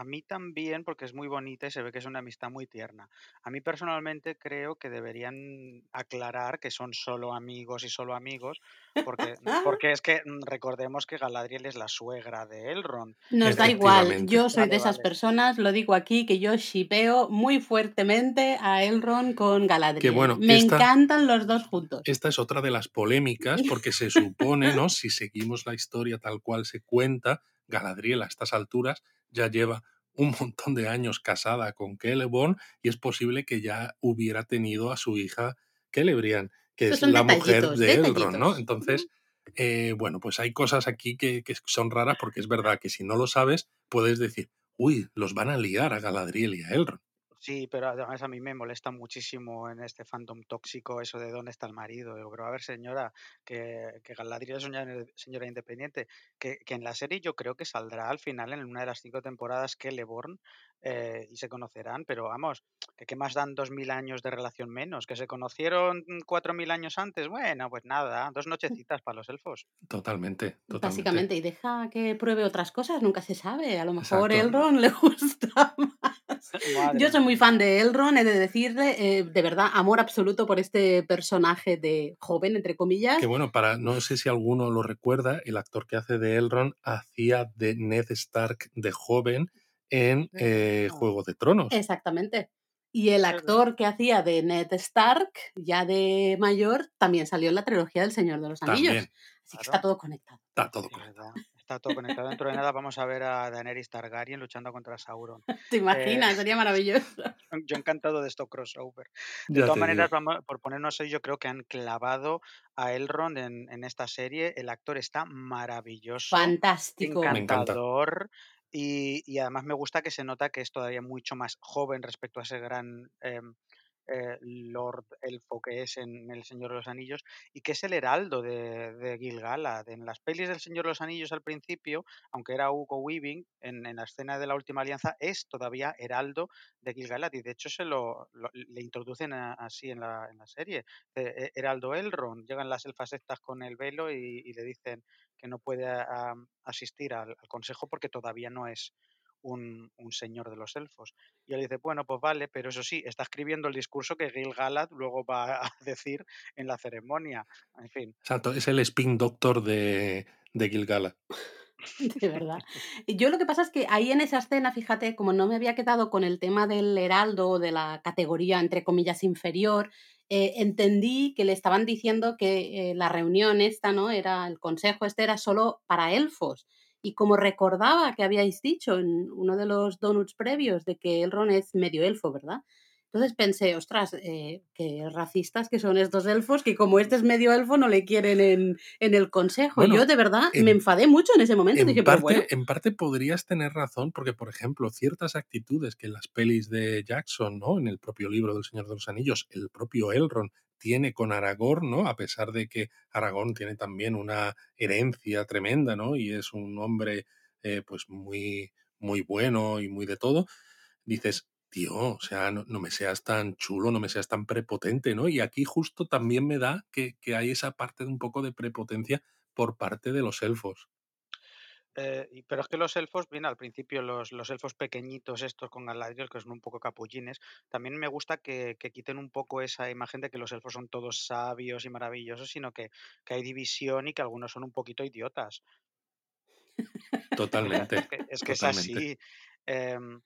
A mí también, porque es muy bonita y se ve que es una amistad muy tierna. A mí personalmente creo que deberían aclarar que son solo amigos y solo amigos, porque, porque es que mm, recordemos que Galadriel es la suegra de Elrond. Nos da igual, yo soy Vale, de esas vale. personas, lo digo aquí, que yo shipeo muy fuertemente a Elrond con Galadriel. bueno, Me esta- encantan los dos juntos. Esta es otra de las polémicas porque se supone, ¿no? Si seguimos la historia tal cual se cuenta, Galadriel a estas alturas ya lleva un montón de años casada con Celeborn y es posible que ya hubiera tenido a su hija Celebrian, que es la mujer de Elrond, ¿no? Entonces, eh, bueno, pues hay cosas aquí que, que son raras porque es verdad que si no lo sabes, puedes decir, uy, los van a liar a Galadriel y a Elrond. Sí, pero además a mí me molesta muchísimo en este fandom tóxico eso de dónde está el marido. Digo, pero a ver, señora, que, que Galadriel es una señora independiente, que, que en la serie yo creo que saldrá al final en una de las cinco temporadas Celeborn eh, y se conocerán, pero vamos, que qué más dan dos mil años de relación menos, que se conocieron mm, cuatro mil años antes, bueno, pues nada, dos nochecitas para los elfos. Totalmente, totalmente. Básicamente, y deja que pruebe otras cosas, nunca se sabe. A lo mejor Exacto. Elrond le gusta más. Madre Yo soy muy fan de Elrond, he de decirle, eh, de verdad, amor absoluto por este personaje de joven, entre comillas. Que bueno, para no sé si alguno lo recuerda, el actor que hace de Elrond hacía de Ned Stark de joven en eh, Ah. Juego de Tronos. Exactamente. Y el actor que hacía de Ned Stark, ya de mayor, también salió en la trilogía del Señor de los Anillos. También. Así que Claro. está todo conectado. Está todo conectado. Está todo conectado. Dentro de nada vamos a ver a Daenerys Targaryen luchando contra Sauron. ¿Te imaginas? Eh, Sería maravilloso. Yo encantado de esto crossover. De Ya todas maneras, vamos, por ponernos hoy, yo creo que han clavado a Elrond en, en esta serie. El actor está maravilloso, Fantástico. Me encanta. Y, y además me gusta que se nota que es todavía mucho más joven respecto a ese gran em, eh, Lord Elfo que es en El Señor de los Anillos y que es el heraldo de, de Gil-galad. En las pelis del Señor de los Anillos al principio, aunque era Hugo Weaving, en, la escena de la última alianza es todavía heraldo de Gil-galad y de hecho se lo, lo- le introducen así en la, en la serie. Eh, eh, heraldo Elrond, llegan las elfas estas con el velo y le dicen que no puede asistir al, consejo porque todavía no es un, señor de los elfos. Y él dice, bueno, pues vale, pero eso sí, está escribiendo el discurso que Gil Galad luego va a decir en la ceremonia. En fin, Exacto, es el spin doctor de, de Gil-galad. De verdad. Yo lo que pasa es que ahí en esa escena, fíjate, como no me había quedado con el tema del heraldo, de la categoría, entre comillas, inferior, eh, entendí que le estaban diciendo que eh, la reunión esta, ¿no? Era, el consejo este era solo para elfos. Y como recordaba que habíais dicho en uno de los donuts previos de que Elrond es medio elfo, ¿verdad? Entonces pensé, ostras, eh, qué racistas que son estos elfos, que como este es medio elfo no le quieren en, en el consejo. Bueno, Yo de verdad me en, enfadé mucho en ese momento. en Dije, pero parte, bueno, en parte podrías tener razón, porque, por ejemplo, ciertas actitudes que en las pelis de Jackson, ¿no? En el propio libro del Señor de los Anillos, el propio Elrond tiene con Aragorn, ¿no? A pesar de que Aragorn tiene también una herencia tremenda, ¿no? Y es un hombre, eh, pues, muy, muy bueno y muy de todo. Dices, tío, o sea, no, no me seas tan chulo, no me seas tan prepotente, ¿no? Y aquí justo también me da que, que hay esa parte de un poco de prepotencia por parte de los elfos. Eh, pero es que los elfos, bien, al principio los, los elfos pequeñitos estos con Galadriel, que son un poco capullines, también me gusta que, que quiten un poco esa imagen de que los elfos son todos sabios y maravillosos, sino que, que hay división y que algunos son un poquito idiotas. Es Totalmente, que es, que es así. Em,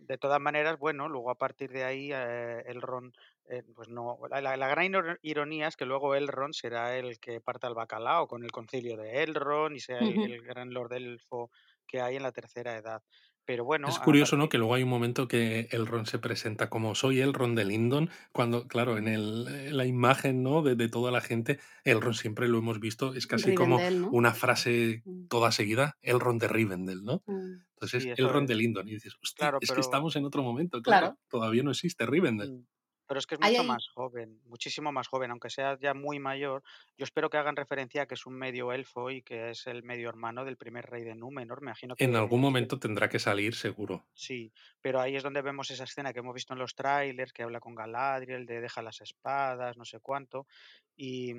de todas maneras, bueno, luego a partir de ahí, eh, Elrond, eh, pues no. La, la- gran iro- ironía es que luego Elrond será el que parta el bacalao con el concilio de Elrond y sea el, el gran lord elfo que hay en la tercera edad. Pero bueno, Es curioso, ¿no? Que luego hay un momento que Elrond se presenta como soy Elrond de Lindon, cuando, claro, en, mm, el, en la imagen, ¿no? De, de toda la gente, Elrond siempre lo hemos visto, es casi como una frase Mm, toda seguida, Elrond de Rivendell, ¿no? mm, Entonces Sí, Elrond es. de Lindon y dices, hostia, Claro, es que pero. estamos en otro momento, claro, Claro. todavía no existe Rivendell. Pero es que es mucho hay, más joven, muchísimo más joven, aunque sea ya muy mayor. Yo espero que hagan referencia a que es un medio elfo y que es el medio hermano del primer rey de Númenor. Me imagino En que algún sí, momento tendrá que salir, seguro. sí, pero ahí es donde vemos esa escena que hemos visto en los trailers, que habla con Galadriel, de deja las espadas, no sé cuánto, y,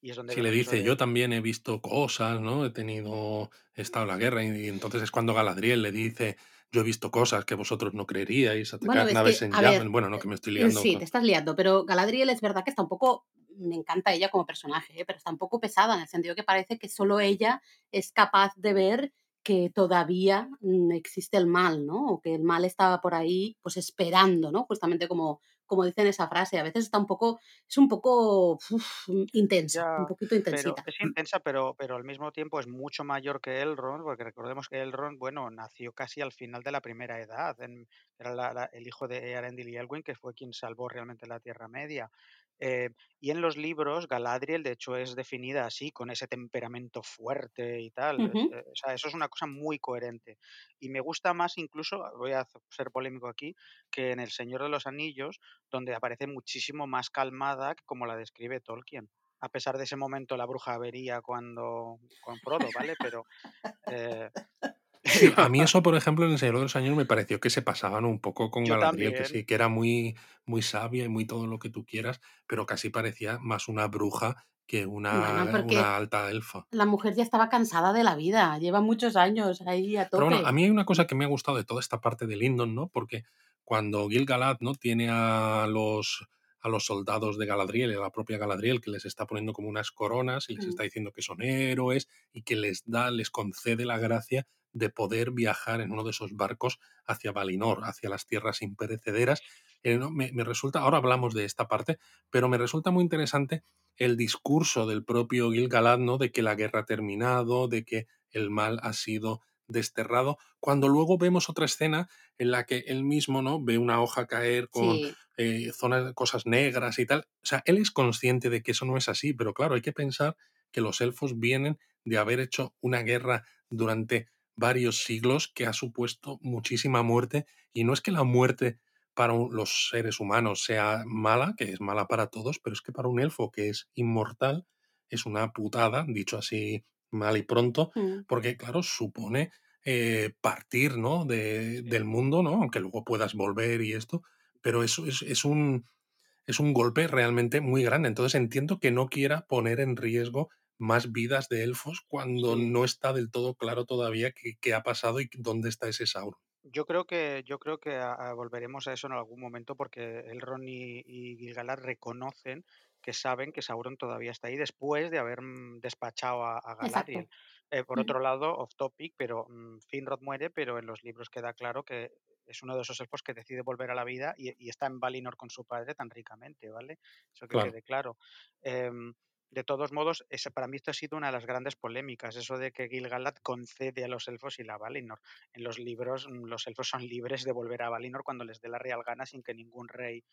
y es donde Si le dice, de, yo también he visto cosas, ¿no? He tenido, he estado en la guerra, y entonces es cuando Galadriel le dice, yo he visto cosas que vosotros no creeríais, atacar es naves que, en llamas. Bueno, no, que me estoy eh, liando sí, te estás liando, pero Galadriel es verdad que está un poco, me encanta ella como personaje, ¿eh? pero está un poco pesada en el sentido que parece que solo ella es capaz de ver que todavía mm, existe el mal, ¿no? O que el mal estaba por ahí, pues esperando, ¿no? Justamente como, como dice en esa frase. A veces está un poco, es un poco uf, intensa, un poquito pero intensita. es intensa, pero, pero al mismo tiempo es mucho mayor que Elrond, porque recordemos que Elrond, bueno, nació casi al final de la primera edad, en- era la- la- el hijo de Earendil y Elwin, que fue quien salvó realmente la Tierra Media. Eh, y en los libros, Galadriel, de hecho, es definida así, con ese temperamento fuerte y tal. eh, o sea, eso es una cosa muy coherente. Y me gusta más incluso, voy a ser polémico aquí, que en El Señor de los Anillos, donde aparece muchísimo más calmada que como la describe Tolkien a pesar de ese momento la bruja vería cuando con Frodo, ¿vale? Pero, eh, Sí, a mí eso, por ejemplo, en El Señor de los Anillos me pareció que se pasaban un poco con yo Galadriel, que sí, que era muy, muy sabia y muy todo lo que tú quieras, pero casi parecía más una bruja que una, alta elfa. la mujer ya estaba cansada de la vida, lleva muchos años ahí a Pero bueno, a tope. mí hay una cosa que me ha gustado de toda esta parte de Lindon, ¿no? Porque cuando Gil-galad, ¿no? Tiene a los, a los soldados de Galadriel, a la propia Galadriel, que les está poniendo como unas coronas y les Mm, está diciendo que son héroes y que les da, les concede la gracia de poder viajar en uno de esos barcos hacia Valinor, hacia las tierras imperecederas. Eh, ¿no? me, me resulta, ahora hablamos de esta parte, pero me resulta muy interesante el discurso del propio Gil-galad, ¿no? De que la guerra ha terminado, de que el mal ha sido desterrado, cuando luego vemos otra escena en la que él mismo no ve una hoja caer con Sí, eh, zonas, cosas negras y tal. O sea, él es consciente de que eso no es así, pero claro, hay que pensar que los elfos vienen de haber hecho una guerra durante varios siglos que ha supuesto muchísima muerte y no es que la muerte para los seres humanos sea mala, que es mala para todos, pero es que para un elfo que es inmortal es una putada, dicho así mal y pronto, mm, porque claro, supone eh, partir ¿no? de, del mundo, ¿no? aunque luego puedas volver y esto, pero eso es, es, un, es un golpe realmente muy grande. Entonces entiendo que no quiera poner en riesgo más vidas de elfos cuando Sí. no está del todo claro todavía qué, qué ha pasado y dónde está ese Sauron. Yo creo que yo creo que a a volveremos a eso en algún momento porque Elrond y y Gil-galad reconocen que saben que Sauron todavía está ahí después de haber, mm, despachado a a Galadriel. Eh, por otro lado, off topic, pero mm, Finrod muere, pero en los libros queda claro que es uno de esos elfos que decide volver a la vida y, y está en Valinor con su padre tan ricamente, ¿vale? Eso que Claro, quede claro. Em, de todos modos, ese, para mí esto ha sido una de las grandes polémicas, eso de que Gil-galad concede a los elfos y la Valinor. En los libros, mm, los elfos son libres de volver a Valinor cuando les dé la real gana sin que ningún rey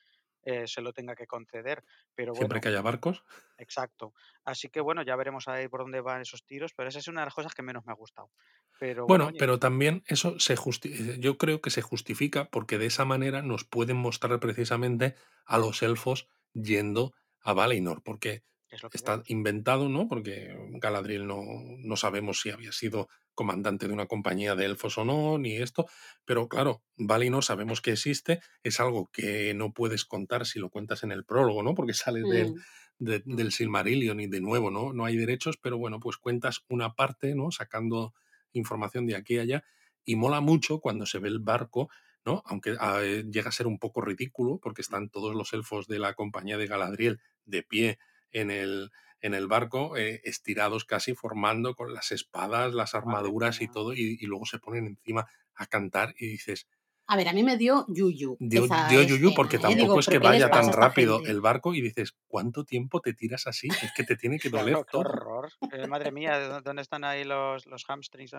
eh, se lo tenga que conceder. Pero siempre que haya barcos. exacto. Así que bueno, ya veremos ahí por dónde van esos tiros, pero esa es una de las cosas que menos me ha gustado. Pero bueno, Bueno, pero también eso se justi eh, yo creo que se justifica porque de esa manera nos pueden mostrar precisamente a los elfos yendo a Valinor, porque es lo que está vemos. inventado, ¿no? Porque Galadriel no, no sabemos si había sido comandante de una compañía de elfos o no, ni esto, pero claro, Valinor sabemos que existe, es algo que no puedes contar si lo cuentas en el prólogo, ¿no? Porque sale del, Mm. de- Mm, del Silmarillion y de nuevo, ¿no? No hay derechos, pero bueno, pues cuentas una parte, ¿no? Sacando información de aquí y allá, y mola mucho cuando se ve el barco, ¿no? Aunque ah, eh, llega a ser un poco ridículo, porque están todos los elfos de la compañía de Galadriel de pie en el, en el barco, eh, estirados casi, formando con las espadas, las armaduras y todo, y, y luego se ponen encima a cantar y dices, A ver, a mí me dio yuyu dio, yuyu porque escena, ¿eh? tampoco Digo, es que ¿pero qué les vaya tan rápido gente? el barco y dices, ¿cuánto tiempo te tiras así? Es que te tiene que doler todo. horror. Eh, madre mía, ¿dó- ¿dónde están ahí los, los hamstrings,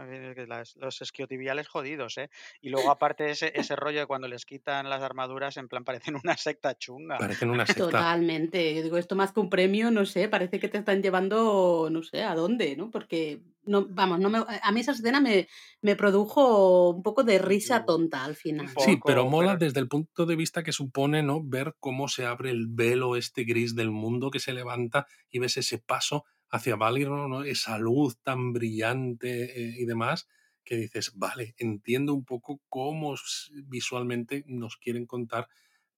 los isquiotibiales jodidos, eh? Y luego aparte ese, ese rollo de cuando les quitan las armaduras, en plan parecen una secta chunga. Parecen una secta. Totalmente. Yo digo, esto más que un premio, no sé, parece que te están llevando, no sé, a dónde, ¿no? Porque, no, vamos, no me, a mí esa escena me, me produjo un poco de risa tonta al final. Sí, pero mola pero desde el punto de vista que supone, ¿no? Ver cómo se abre el velo este gris del mundo que se levanta y ves ese paso hacia Valinor, ¿no? Esa luz tan brillante eh, y demás, que dices, vale, entiendo un poco cómo visualmente nos quieren contar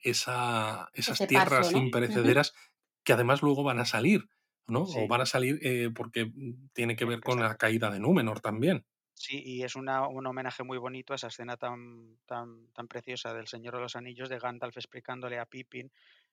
esa, esas Ese paso, tierras. Ujú. imperecederas que además luego van a salir, ¿no? O van a salir eh, porque mm, tiene que ver con la caída de Númenor también. Sí, y es una, un homenaje muy bonito a esa escena tan, tan, tan preciosa del Señor de los Anillos de Gandalf explicándole a Pippin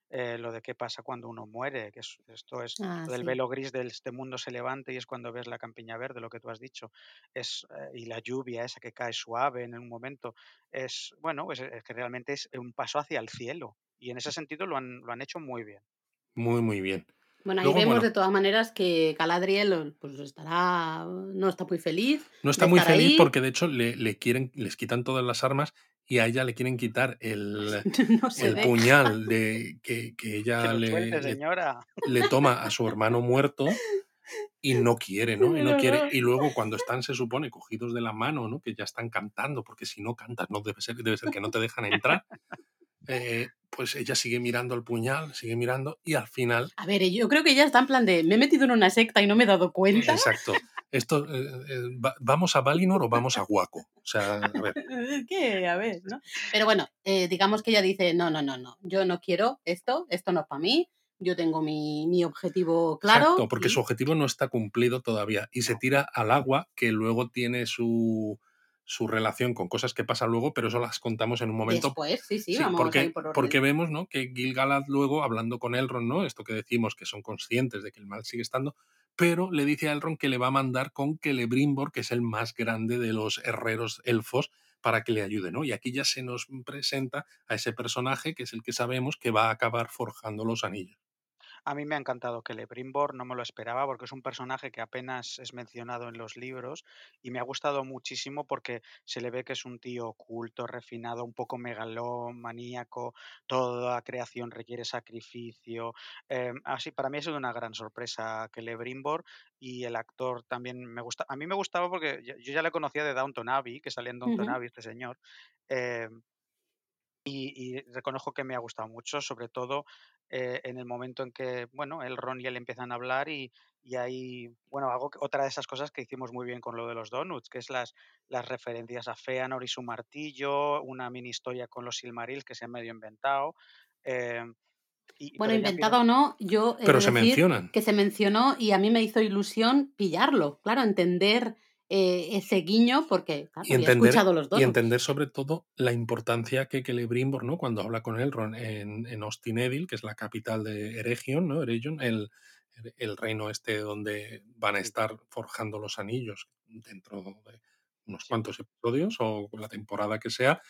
eh, lo de qué pasa cuando uno muere, que es- esto es Ah, sí. velo gris de este mundo se levanta y es cuando ves la campiña verde, lo que tú has dicho, es, eh, y la lluvia esa que cae suave en un momento, es, bueno, pues es que realmente es un paso hacia el cielo y en ese sentido lo han, lo han hecho muy bien. Muy, muy bien. Bueno, ahí Luego, vemos bueno, de todas maneras que Galadriel pues estará, no está muy feliz No está muy feliz ahí. porque de hecho le, le quieren, les quitan todas las armas y a ella le quieren quitar el, No el puñal de, que, que Que ella lo le, suelte, le, señora. le toma a su hermano muerto y no quiere, ¿no? Y no quiere. Y luego cuando están, se supone, cogidos de la mano, ¿no? Que ya están cantando, porque si no cantas, no debe ser, debe ser que no te dejan entrar. Eh, pues ella sigue mirando el puñal, sigue mirando y al final A ver, yo creo que ella está en plan de, me he metido en una secta y no me he dado cuenta. Exacto. Esto, eh, eh, va- ¿Vamos a Valinor o vamos a Guaco? O sea, a ver, que, a ver, ¿no? Pero bueno, eh, digamos que ella dice, no, no, no, no, yo no quiero esto, esto no es para mí, yo tengo mi, mi objetivo claro exacto, porque su objetivo no está cumplido todavía y se tira al agua, que luego tiene su, su relación con cosas que pasan luego, pero eso las contamos en un momento. después, sí, sí, Sí, vamos a porque, ir por orden. porque vemos ¿no? que Gil-galad luego, hablando con Elrond, ¿no? esto que decimos que son conscientes de que el mal sigue estando, pero le dice a Elrond que le va a mandar con Celebrimbor, que es el más grande de los herreros elfos, para que le ayude, ¿no? Y aquí ya se nos presenta a ese personaje que es el que sabemos que va a acabar forjando los anillos. A mí me ha encantado Celebrimbor, no me lo esperaba porque es un personaje que apenas es mencionado en los libros y me ha gustado muchísimo porque se le ve que es un tío culto, refinado, un poco megalomaníaco, toda creación requiere sacrificio. eh, así, para mí ha sido una gran sorpresa Celebrimbor y el actor también me gusta. A mí me gustaba porque yo ya le conocía de Downton Abbey, que salía en Downton Ujú. Abbey este señor. eh, y, y reconozco que me ha gustado mucho, sobre todo eh, en el momento en que, bueno, el Ron y él empiezan a hablar y, y hay, bueno, algo que- otra de esas cosas que hicimos muy bien con lo de los donuts, que es las, las referencias a Feanor y su martillo, una mini historia con los Silmarils que se han medio inventado, eh, y, Bueno, inventado o no, yo Pero de se decir mencionan. que se mencionó y a mí me hizo ilusión pillarlo, claro, entender eh, ese guiño porque, claro, Y había entender, escuchado los y entender sobre todo la importancia que Celebrimbor, ¿no? Cuando habla con Elrond en, en Ostinedil, que es la capital de Eregion, ¿no? Eregion, el, el reino este donde van a estar forjando los anillos dentro de unos cuantos episodios o la temporada que sea,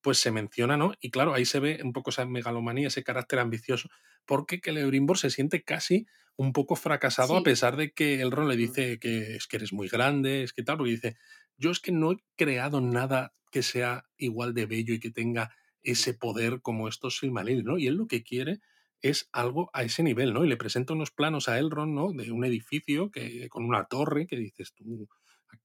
pues se menciona, ¿no? Y claro, ahí se ve un poco esa megalomanía, ese carácter ambicioso, porque Celebrimbor se siente casi un poco fracasado a pesar de que Elrond le dice que es que eres muy grande, es que tal, porque dice, yo es que no he creado nada que sea igual de bello y que tenga ese poder como estos Silmarils, ¿no? Y él lo que quiere es algo a ese nivel, ¿no? Y le presenta unos planos a Elrond, ¿no? De un edificio que, con una torre que dices tú,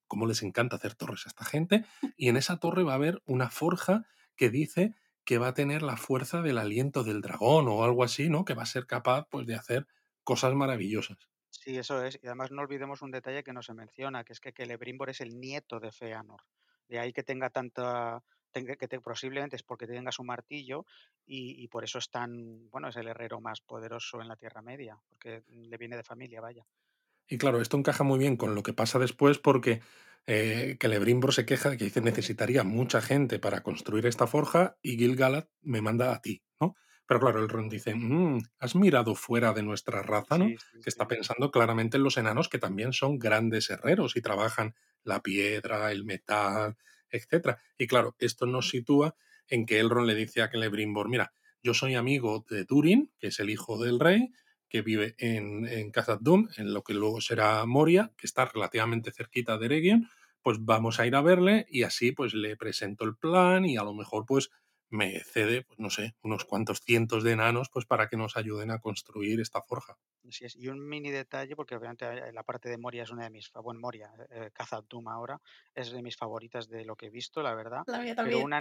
¿cómo les encanta hacer torres a esta gente? Y en esa torre va a haber una forja que dice que va a tener la fuerza del aliento del dragón o algo así, ¿no? Que va a ser capaz, pues, de hacer cosas maravillosas. Sí, eso es. Y además no olvidemos un detalle que no se menciona, que es que Celebrimbor es el nieto de Feanor. De ahí que tenga tanta, que posiblemente es porque tenga su martillo y, por eso es tan, bueno, es el herrero más poderoso en la Tierra Media, porque le viene de familia, vaya. Y claro, esto encaja muy bien con lo que pasa después porque eh, Celebrimbor se queja de que dice necesitaría mucha gente para construir esta forja y Gil-galad me manda a ti, ¿no? Pero claro, el Ron dice, mm, has mirado fuera de nuestra raza, ¿no? que está pensando claramente en los enanos que también son grandes herreros y trabajan la piedra, el metal, etc. Y claro, esto nos sitúa en que Elrond le dice a Celebrimbor, mira, yo soy amigo de Durin, que es el hijo del rey, que vive en, en Khazad-dûm, en lo que luego será Moria, que está relativamente cerquita de Eregion, pues vamos a ir a verle y así pues le presento el plan y a lo mejor pues me cede, pues no sé, unos cuantos cientos de enanos pues para que nos ayuden a construir esta forja. Y un mini detalle, porque obviamente eh, la parte de Moria es una de mis, bueno, Moria, eh, ahora, es de mis favoritas de lo que he visto, la verdad. La mía también. Pero una,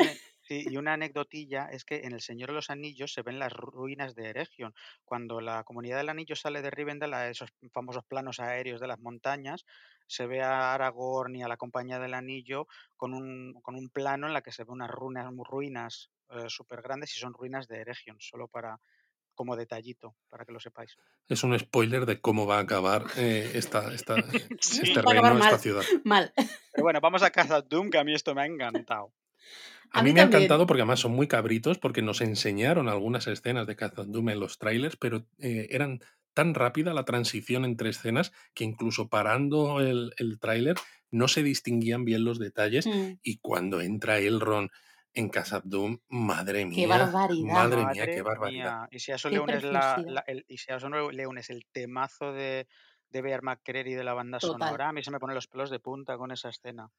y una anecdotilla es que en El Señor de los Anillos se ven las ruinas de Eregion. Cuando la comunidad del anillo sale de Rivendell, a esos famosos planos aéreos de las montañas, se ve a Aragorn y a la compañía del anillo con un, con un plano en la que se ve unas ruinas, ruinas eh, súper grandes y son ruinas de Eregion, solo para como detallito, para que lo sepáis. Es un spoiler de cómo va a acabar eh, esta, esta, este reino, esta ciudad. Mal. Pero bueno, vamos a Casa Doom, que a mí esto me ha encantado. A, mí, me ha encantado porque además son muy cabritos, porque nos enseñaron algunas escenas de Doom en los trailers, pero eh, eran tan rápida la transición entre escenas que incluso parando el, el tráiler no se distinguían bien los detalles mm. y cuando entra Elrond en Casa Doom, madre mía. Qué barbaridad. Madre, mía, qué barbaridad. Y si a eso le unes, el, y si a eso le unes el temazo de, de Bear McCreary de la banda sonora, a mí se me ponen los pelos de punta con esa escena.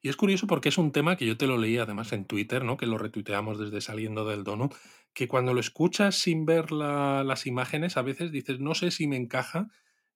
Y es curioso porque es un tema que yo te lo leí además en Twitter, ¿no? que lo retuiteamos desde saliendo del donut, que cuando lo escuchas sin ver las imágenes, a veces dices, no sé si me encaja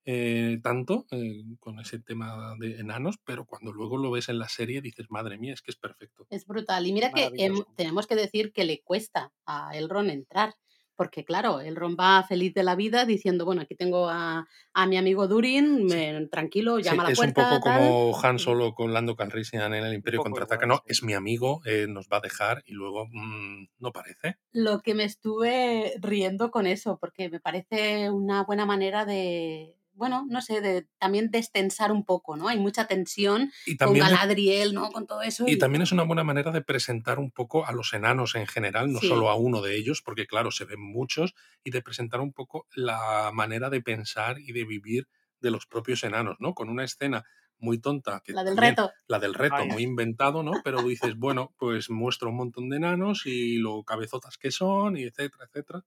eh, tanto eh, con ese tema de enanos, pero cuando luego lo ves en la serie dices, madre mía, es que es perfecto. Es brutal. Y mira que tenemos que decir que le cuesta a Elrond entrar porque claro, el Ron va feliz de la vida diciendo, bueno, aquí tengo a, mi amigo Durin, tranquilo, llama a la puerta. Es un poco como Han Solo con Lando Calrissian en el Imperio Contraataca, no, es mi amigo, eh, nos va a dejar y luego mm, no parece. Lo que me estuve riendo con eso, porque me parece una buena manera de, bueno, no sé, de también destensar un poco, ¿no? Hay mucha tensión con Galadriel, ¿no? Con todo eso. Y, también es una buena manera de presentar un poco a los enanos en general, no solo a uno de ellos, porque claro, se ven muchos, y de presentar un poco la manera de pensar y de vivir de los propios enanos, ¿no? Con una escena muy tonta. Que la del reto. La del reto, muy inventado, ¿no? Pero dices, bueno, pues muestro un montón de enanos y lo cabezotas que son, y etcétera, etcétera.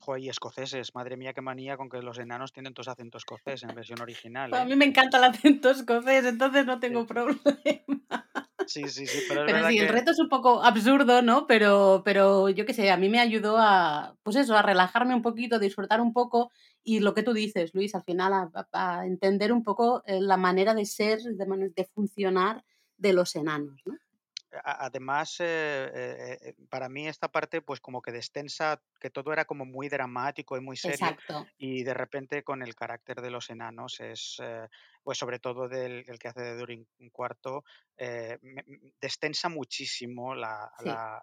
Joder, y escoceses, madre mía, qué manía con que los enanos tienen todos acentos escocés en versión original. A ¿eh? mí me encanta el acento escocés, entonces no tengo problema. Sí, sí, sí, pero, pero sí, el reto es un poco absurdo, ¿no? Pero, pero yo qué sé, a mí me ayudó a, pues eso, a relajarme un poquito, a disfrutar un poco y lo que tú dices, Luis, al final a, entender un poco eh, la manera de ser, de, de funcionar de los enanos, ¿no? Además, eh, eh, eh, para mí esta parte, pues como que destensa, que todo era como muy dramático y muy serio. Y de repente con el carácter de los enanos es, pues sobre todo del el que hace de Durin cuarto, destensa muchísimo la,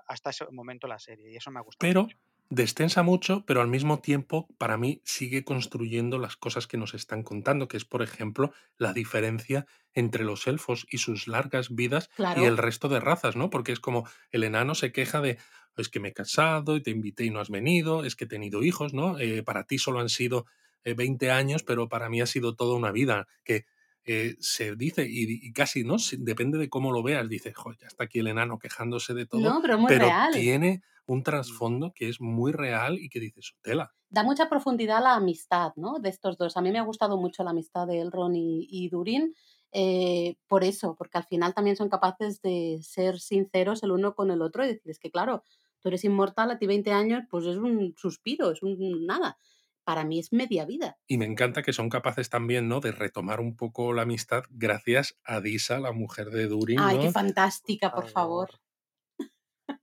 hasta ese momento la serie. Y eso me ha gustado. Pero destensa mucho, pero al mismo tiempo, para mí, sigue construyendo las cosas que nos están contando, que es, por ejemplo, la diferencia entre los elfos y sus largas vidas y el resto de razas, ¿no? Porque es como el enano se queja de, es que me he casado y te invité y no has venido, es que he tenido hijos, ¿no? Eh, para ti solo han sido 20 años, pero para mí ha sido toda una vida, que eh, se dice, y, casi, ¿no? Depende de cómo lo veas, dices, joder, ya está aquí el enano quejándose de todo. No, pero muy real. tiene un trasfondo que es muy real y que dices, tela. Da mucha profundidad a la amistad, ¿no? De estos dos. A mí me ha gustado mucho la amistad de Elrond y, y Durin. Eh, por eso, porque al final también son capaces de ser sinceros el uno con el otro y decir, es que claro, tú eres inmortal, a ti 20 años, pues es un suspiro, es un nada para mí es media vida. Y me encanta que son capaces también, ¿no? De retomar un poco la amistad gracias a Disa, la mujer de Durin. Ay, qué fantástica, por favor.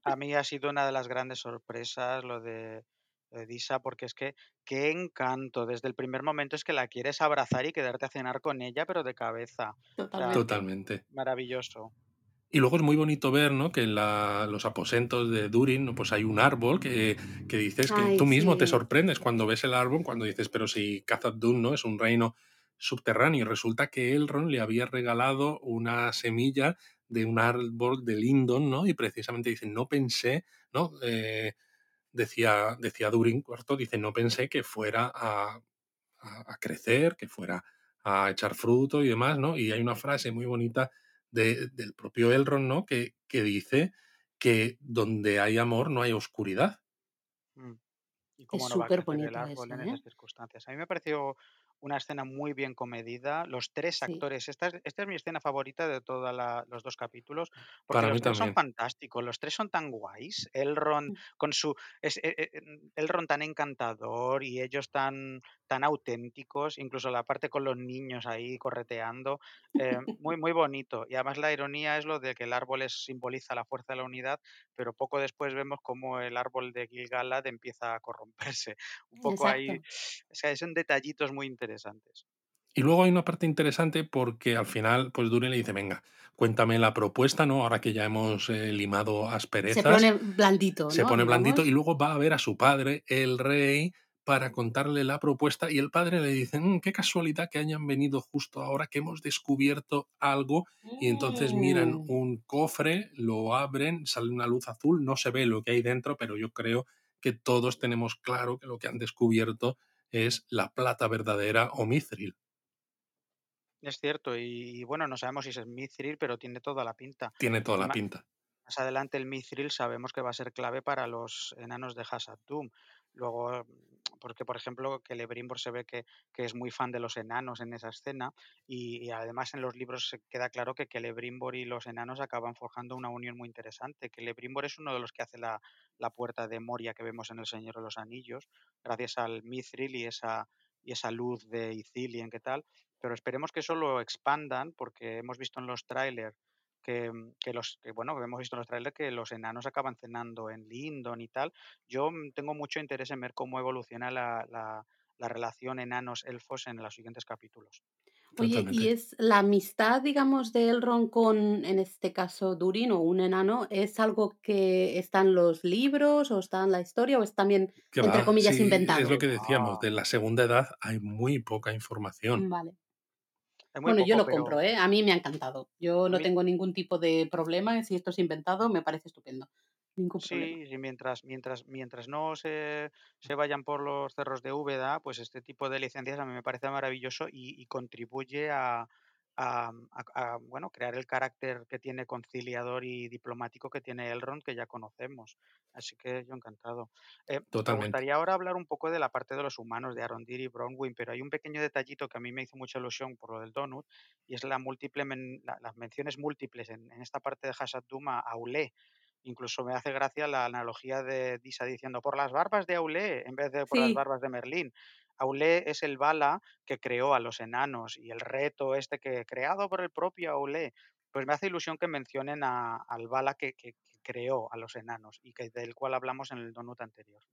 A mí ha sido una de las grandes sorpresas lo de, Disa, porque es que qué encanto. Desde el primer momento es que la quieres abrazar y quedarte a cenar con ella, pero de cabeza. Totalmente. Maravilloso. Y luego es muy bonito ver ¿no? que en los aposentos de Durin pues hay un árbol que, dices que tú mismo te sorprendes cuando ves el árbol, cuando dices, pero si Khazad Dûm ¿no? es un reino subterráneo. Resulta que Elrond le había regalado una semilla de un árbol de Lindon, ¿no? Y precisamente dice, no pensé, ¿no? Eh, decía, decía Durin cuarto dice, no pensé que fuera a, a, crecer, que fuera a echar fruto y demás, ¿no? Y hay una frase muy bonita del propio Elrond, ¿no? Que, que, dice que donde hay amor no hay oscuridad. Mm. ¿Y cómo es no va a el árbol en esas ¿eh? circunstancias? A mí me pareció una escena muy bien comedida. Los tres actores, esta es, esta es mi escena favorita de todos los dos capítulos, porque los tres son fantásticos, los tres son tan guays. Elrond mm. con su es, eh, Elrond tan encantador y ellos tan tan auténticos, incluso la parte con los niños ahí correteando, eh, muy muy bonito. Y además la ironía es lo de que el árbol simboliza la fuerza de la unidad, pero poco después vemos cómo el árbol de Gilgalad empieza a corromperse. Un poco ahí, o sea, son detallitos muy interesantes interesantes. Y luego hay una parte interesante porque al final, pues Durin le dice, venga, cuéntame la propuesta, ¿no? Ahora que ya hemos eh, limado asperezas. Se pone blandito, Se pone blandito y luego va a ver a su padre, el rey, para contarle la propuesta y el padre le dice, mm, qué casualidad que hayan venido justo ahora que hemos descubierto algo y entonces miran Mm. un cofre, lo abren, sale una luz azul, no se ve lo que hay dentro, pero yo creo que todos tenemos claro que lo que han descubierto es la plata verdadera o mithril. Es cierto, y, bueno, no sabemos si es mithril, pero tiene toda la pinta. Tiene toda la pinta. Más adelante el mithril sabemos que va a ser clave para los enanos de Hasad Luego, porque por ejemplo, que Lebrimbor se ve que, es muy fan de los enanos en esa escena, y, además en los libros se queda claro que Celebrimbor y los enanos acaban forjando una unión muy interesante. Que Celebrimbor es uno de los que hace la, la puerta de Moria que vemos en El Señor de los Anillos, gracias al mithril y esa, y esa luz de Ithilien, ¿qué tal? Pero esperemos que eso lo expandan, porque hemos visto en los trailers que, mm, que, los que, bueno, hemos visto en los trailers que los enanos acaban cenando en Lindon y tal. Yo mm, tengo mucho interés en ver cómo evoluciona la, la, la relación enanos-elfos en los siguientes capítulos. Oye, ¿y es la amistad, digamos, de Elrond con, en este caso, Durin o un enano, es algo que está en los libros o está en la historia o es también, entre comillas, inventado? Es lo que decíamos, de la segunda edad hay muy poca información. Vale. Bueno, yo lo compro, ¿eh? A mí me ha encantado. Yo no tengo ningún tipo de problema. Si esto es inventado, me parece estupendo. Ningún sí, sí, mientras, mientras, mientras no se, se, vayan por los cerros de Úbeda, pues este tipo de licencias a mí me parece maravilloso y contribuye a, a, bueno, crear el carácter que tiene conciliador y diplomático que tiene Elrond, que ya conocemos. Así que yo encantado. Eh, me gustaría ahora hablar un poco de la parte de los humanos, de Arondir y Bronwyn, pero hay un pequeño detallito que a mí me hizo mucha ilusión por lo del Donut, y es la múltiple las menciones múltiples en, esta parte de Hasad Duma a Aulé. Incluso me hace gracia la analogía de Disa diciendo por las barbas de Aulé en vez de por las barbas de Merlín. Aulé es el bala que creó a los enanos y el reto este que creado por el propio Aulé. Pues me hace ilusión que mencionen al bala que, creó a los enanos y que del cual hablamos en el donut anterior.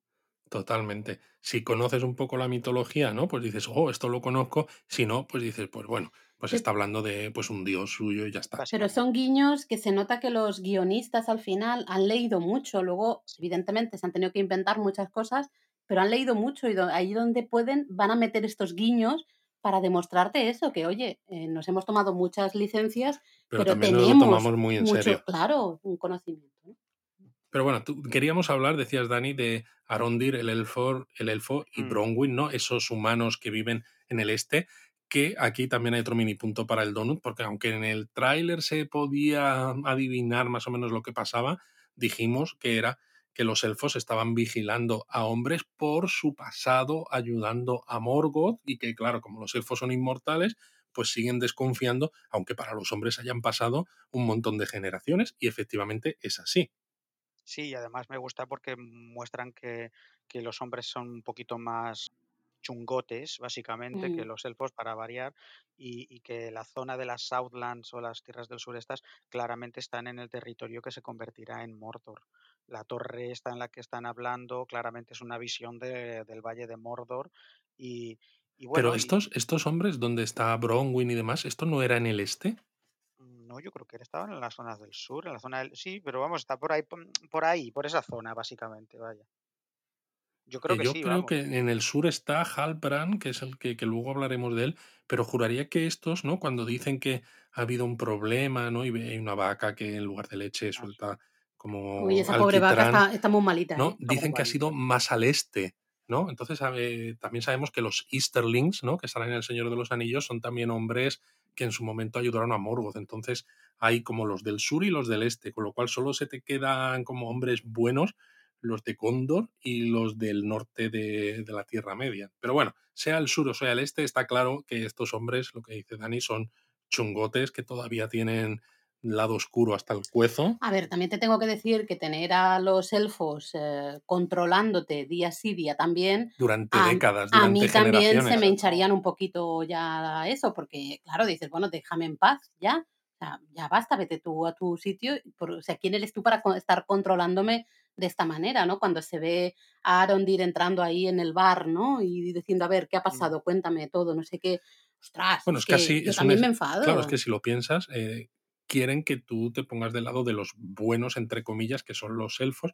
Totalmente. Si conoces un poco la mitología, ¿no? Pues dices, oh, esto lo conozco. Si no, pues dices, pues bueno, pues está hablando de pues un dios suyo y ya está. Pero son guiños que se nota que los guionistas al final han leído mucho. Luego, evidentemente, se han tenido que inventar muchas cosas, pero han leído mucho y ahí donde pueden van a meter estos guiños para demostrarte eso, que oye, eh, nos hemos tomado muchas licencias, pero, tenemos tomamos muy en mucho, serio. claro, un conocimiento. Pero bueno, tú, queríamos hablar, decías Dani, de Arondir, el elfo, el elfo y Mm. Bronwyn, ¿no? Esos humanos que viven en el este, que aquí también hay otro mini punto para el donut, porque aunque en el tráiler se podía adivinar más o menos lo que pasaba, dijimos que era que los elfos estaban vigilando a hombres por su pasado ayudando a Morgoth y que claro, como los elfos son inmortales, pues siguen desconfiando, aunque para los hombres hayan pasado un montón de generaciones y efectivamente es así. Sí, y además me gusta porque muestran que, que los hombres son un poquito más chungotes, básicamente, que Mm. los elfos para variar, y, y que la zona de las Southlands o las tierras del sur estas claramente están en el territorio que se convertirá en Mordor. La torre esta en la que están hablando claramente es una visión de- del Valle de Mordor y, y Pero bueno, y, estos, estos hombres, donde está Bronwyn y demás, ¿esto no era en el este? no, yo creo que estaban en las zonas del sur, en la zona del... Sí, pero vamos, está por ahí, por ahí, por esa zona, básicamente, vaya. Yo creo Porque que yo sí, creo vamos. que en el sur está Halbrand, que es el que, que luego hablaremos de él, pero juraría que estos, ¿no? Cuando dicen que ha habido un problema, ¿no? Y hay una vaca que en lugar de leche Ah, suelta Uy, como esa pobre vaca está, está muy malita, ¿no? ¿eh? Dicen que ha sido más al este, ¿no? Entonces eh, también sabemos que los Easterlings, ¿no? Que salen en El Señor de los Anillos, son también hombres que en su momento ayudaron a Morgoth. Entonces hay como los del sur y los del este, con lo cual solo se te quedan como hombres buenos los de Gondor y los del norte de, de la Tierra Media. Pero bueno, sea el sur o sea el este, está claro que estos hombres, lo que dice Dani, son chungotes que todavía tienen lado oscuro hasta el cuezo. A ver, también te tengo que decir que tener a los elfos eh, controlándote día sí, día también, durante a, décadas, a durante mí también se me hincharían un poquito ya eso, porque claro, dices, bueno, déjame en paz, ya. Sea, ya basta, vete tú a tu sitio. por- o sea, ¿quién eres tú para estar controlándome de esta manera, ¿no? Cuando se ve a Arondir entrando ahí en el bar, ¿no? Y diciendo, a ver, ¿qué ha Mm, pasado? Cuéntame todo, no sé qué. Ostras, Bueno, es que así yo es un... también me es- Claro, es enfado. que si lo piensas, eh, quieren que tú te pongas del lado de los buenos, entre comillas, que son los elfos,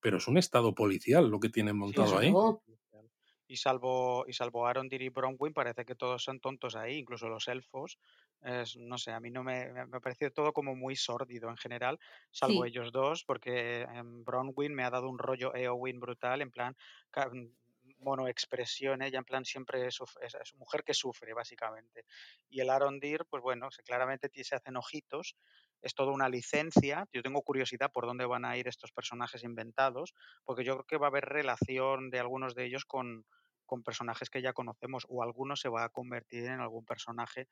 pero es un estado policial lo que tienen montado ahí. Y salvo, y salvo Arondir y Bronwyn, parece que todos son tontos ahí, incluso los elfos. Es, no sé, a mí no me, me me ha parecido todo como muy sórdido en general, salvo Sí. ellos dos, porque en Bronwyn me ha dado un rollo Eowyn brutal, en plan monoexpresión, ella en plan siempre es, es mujer que sufre, básicamente. Y el Arondir, pues bueno, se, claramente ti- se hacen ojitos, es toda una licencia. Yo tengo curiosidad por dónde van a ir estos personajes inventados, porque yo creo que va a haber relación de algunos de ellos con, con personajes que ya conocemos, o alguno se va a convertir en algún personaje.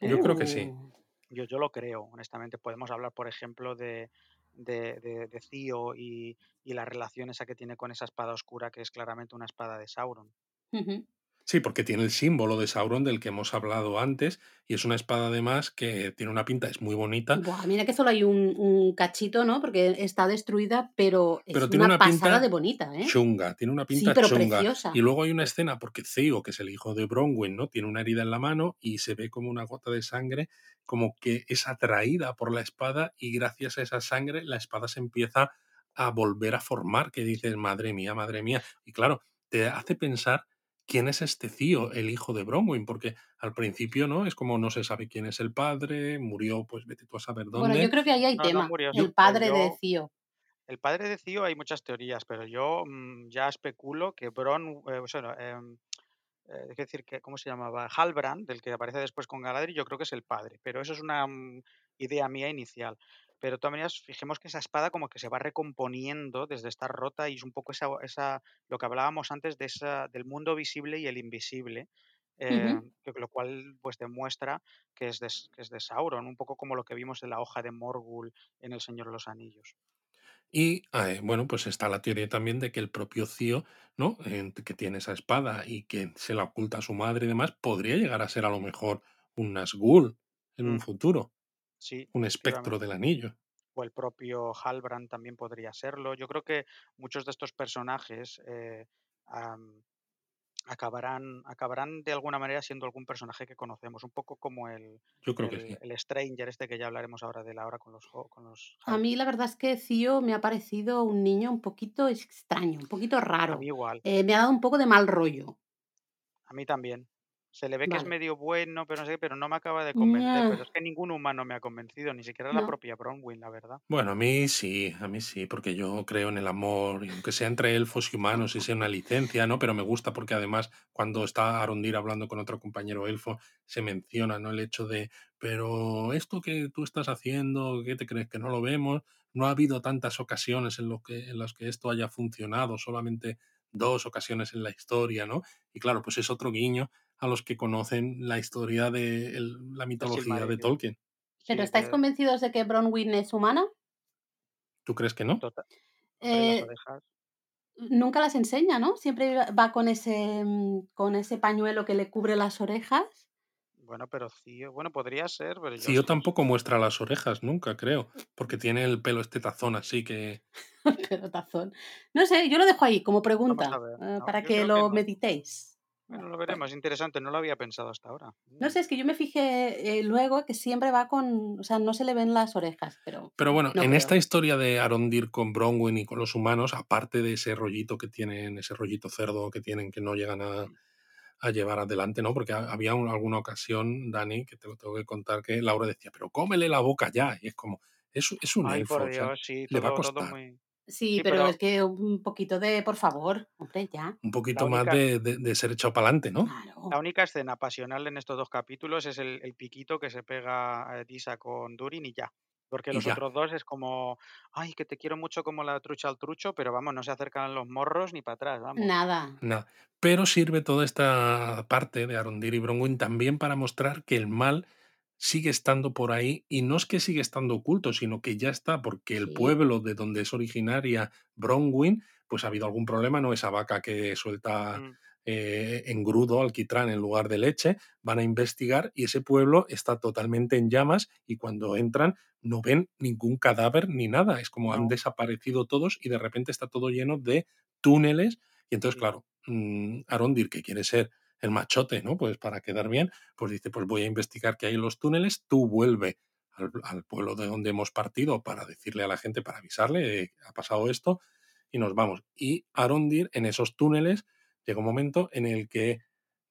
Yo eh, creo que sí. Uh, yo, yo lo creo, honestamente. Podemos hablar, por ejemplo, de, de, de, de Theo y, y la relación esa que tiene con esa espada oscura, que es claramente una espada de Sauron. Sí, porque tiene el símbolo de Sauron del que hemos hablado antes, y es una espada además que tiene una pinta, es muy bonita, Buah, mira que solo hay un, un cachito, ¿no? Porque está destruida, pero es pero tiene una una pasada de bonita, ¿eh? chunga, tiene una Sí, pinta pero chunga. preciosa. Y luego hay una escena, porque Theo, que es el hijo de Bronwyn, ¿no? Tiene una herida en la mano y se ve como una gota de sangre, como que es atraída por la espada y gracias a esa sangre la espada se empieza a volver a formar, que dices, madre mía, madre mía. Y claro, te hace pensar quién es este Theo, el hijo de Bronwyn, porque al principio, ¿no? Es como no se sabe quién es el padre, murió, pues vete tú a saber Bueno, yo dónde. creo que ahí hay No, no tema. murió, El padre de yo, Theo. el padre de Theo hay muchas teorías, pero yo mm, ya especulo que Bron, eh, o sea, no, em, eh, es decir, que, ¿cómo se llamaba? Halbrand, del que aparece después con Galadriel, yo creo que es el padre, pero eso es una mm, idea mía inicial. Pero de todas maneras, fijemos que esa espada como que se va recomponiendo desde estar rota y es un poco esa, esa lo que hablábamos antes de esa, del mundo visible y el invisible, eh, que- lo cual pues demuestra que es, de, que es de Sauron, un poco como lo que vimos en la hoja de Morgul en El Señor de los Anillos. Y eh, bueno, pues está la teoría también de que el propio Cío, ¿no? Que tiene esa espada y que se la oculta a su madre y demás, podría llegar a ser a lo mejor un Nazgûl en un Mm, futuro, sí, un espectro del anillo. o el propio Halbrand también podría serlo. Yo creo que muchos de estos personajes eh, acabarán, acabarán de alguna manera siendo algún personaje que conocemos, un poco como el, Yo creo que el, sí. el Stranger este que ya hablaremos ahora de la hora con los, con los A mí la verdad es que Theo me ha parecido un niño un poquito extraño, un poquito A mí raro. igual, Eh, me ha dado un poco de mal rollo. a mí también. Se le ve que es medio bueno, pero no sé qué, pero no me acaba de convencer. Pero es que ningún humano me ha convencido, ni siquiera la propia Bronwyn, la verdad. Bueno, a mí sí, a mí sí, porque yo creo en el amor, y aunque sea entre elfos y humanos y sea una licencia, ¿no? Pero me gusta porque además cuando está Arondir hablando con otro compañero elfo, se menciona, ¿no? El hecho de, pero esto que tú estás haciendo, ¿qué te crees que no lo vemos? No ha habido tantas ocasiones en, lo que, en las que esto haya funcionado, solamente dos ocasiones en la historia, ¿no? Y claro, pues es otro guiño a los que conocen la historia de el- la El mitología de. Tolkien. ¿Pero estáis convencidos de que Bronwyn es humana? ¿Tú crees que no? tota las Eh, nunca las enseña, ¿no? Siempre va con ese, mm, con ese pañuelo que le cubre las orejas. Bueno, pero Cío, bueno, podría ser, pero yo Cío tampoco muestra las orejas nunca, creo, porque tiene el pelo este tazón así que... No sé, yo lo dejo ahí como pregunta, ver. eh, No, para que lo no. meditéis. Bueno, lo bueno. veremos, es interesante, no lo había pensado hasta ahora. No sé, es que yo me fijé, eh, luego que siempre va con o sea, no se le ven las orejas, pero Pero bueno, no en esta historia de Arondir con Bronwyn y con los humanos, aparte de ese rollito que tienen, ese rollito cerdo que tienen que no llegan a, Mm. a llevar adelante, ¿no? Porque ha- había un- alguna ocasión, Dani, que te lo tengo que contar, que Laura decía, pero cómele la boca ya. Y es como, es, es un Ay, elfo, por o sea, Dios, sí, le va a todo costar muy Sí, sí, pero es que un poquito de por favor, hombre, ya. un la poquito más de, de- de ser echado para adelante, ¿no? la Claro. única escena pasional en estos 2 capítulos es el el piquito que se pega, Disa con Durin y ya. Porque Y los ya. otros 2 es como: "Ay, que te quiero mucho como la trucha al trucho", pero vamos, no se acercan a los morros ni para atrás, vamos. Nada. Nada. Pero sirve toda esta parte de Arondir y Bronwyn también para mostrar que el mal sigue estando por ahí y no es que sigue estando oculto, sino que ya está, porque el Sí. pueblo de donde es originaria Bronwyn, pues ha habido algún problema, ¿no? Esa vaca que suelta Mm. eh, engrudo, alquitrán en lugar de leche, van a investigar y ese pueblo está totalmente en llamas y cuando entran no ven ningún cadáver ni nada, es como han desaparecido todos y de repente está todo lleno de túneles y entonces, Sí. claro, mm, Arondir, que quiere ser el machote, ¿no? Pues para quedar bien, pues dice, pues voy a investigar qué hay en los túneles, tú vuelve al, al pueblo de donde hemos partido para decirle a la gente, para avisarle, eh, ha pasado esto, y nos vamos. Y Arondir, en esos túneles, llega un momento en el que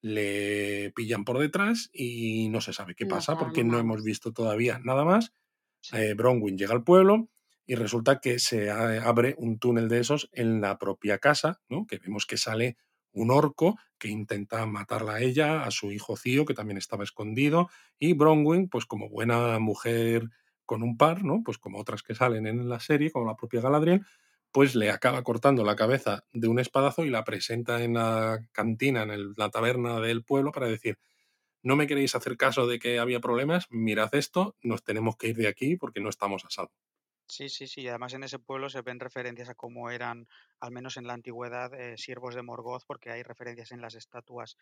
le pillan por detrás y no se sabe qué pasa porque no hemos visto todavía nada más. Sí. Eh, Bronwyn llega al pueblo y resulta que se a- abre un túnel de esos en la propia casa, ¿no? Que vemos que sale un orco que intenta matarla a ella, a su hijo Cío, que también estaba escondido, y Bronwyn, pues como buena mujer con un par, ¿no? Pues como otras que salen en la serie, como la propia Galadriel, pues le acaba cortando la cabeza de un espadazo y la presenta en la cantina, en la taberna del pueblo, para decir, no me queréis hacer caso de que había problemas, mirad esto, nos tenemos que ir de aquí porque no estamos a salvo. Sí, sí, sí. Además, en ese pueblo se ven referencias a cómo eran, al menos en la antigüedad, eh, siervos de Morgoth, porque hay referencias en las estatuas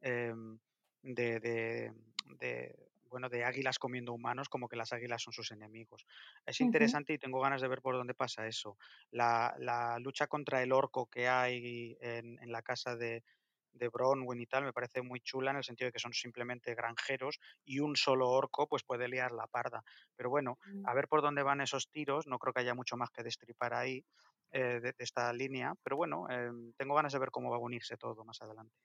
em, de, de- de, bueno, de águilas comiendo humanos, como que las águilas son sus enemigos. Es interesante y tengo ganas de ver por dónde pasa eso. La, la lucha contra el orco que hay en, en la casa de, de Bronwyn y tal me parece muy chula en el sentido de que son simplemente granjeros y un solo orco pues puede liar la parda. Pero bueno, Mm. a ver por dónde van esos tiros. No creo que haya mucho más que destripar ahí eh, de, de esta línea, pero bueno, em, tengo ganas de ver cómo va a unirse todo más adelante.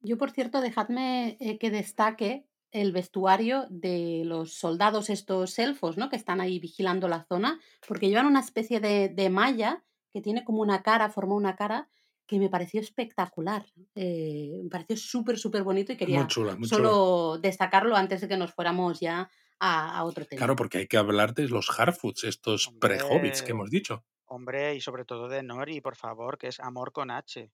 Yo, por cierto, dejadme, eh, que destaque el vestuario de los soldados estos elfos, ¿no? Que están ahí vigilando la zona, porque llevan una especie de de malla que tiene como una cara, forma una cara, que me pareció espectacular. Eh, me pareció súper, súper bonito y Muy quería chula, muy chula. solo destacarlo antes de que nos fuéramos ya a a otro tema. Claro, porque hay que hablar de los Harfoots, estos pre-hobbits que hemos dicho. hombre, y sobre todo de Nori, por favor, que es amor con H.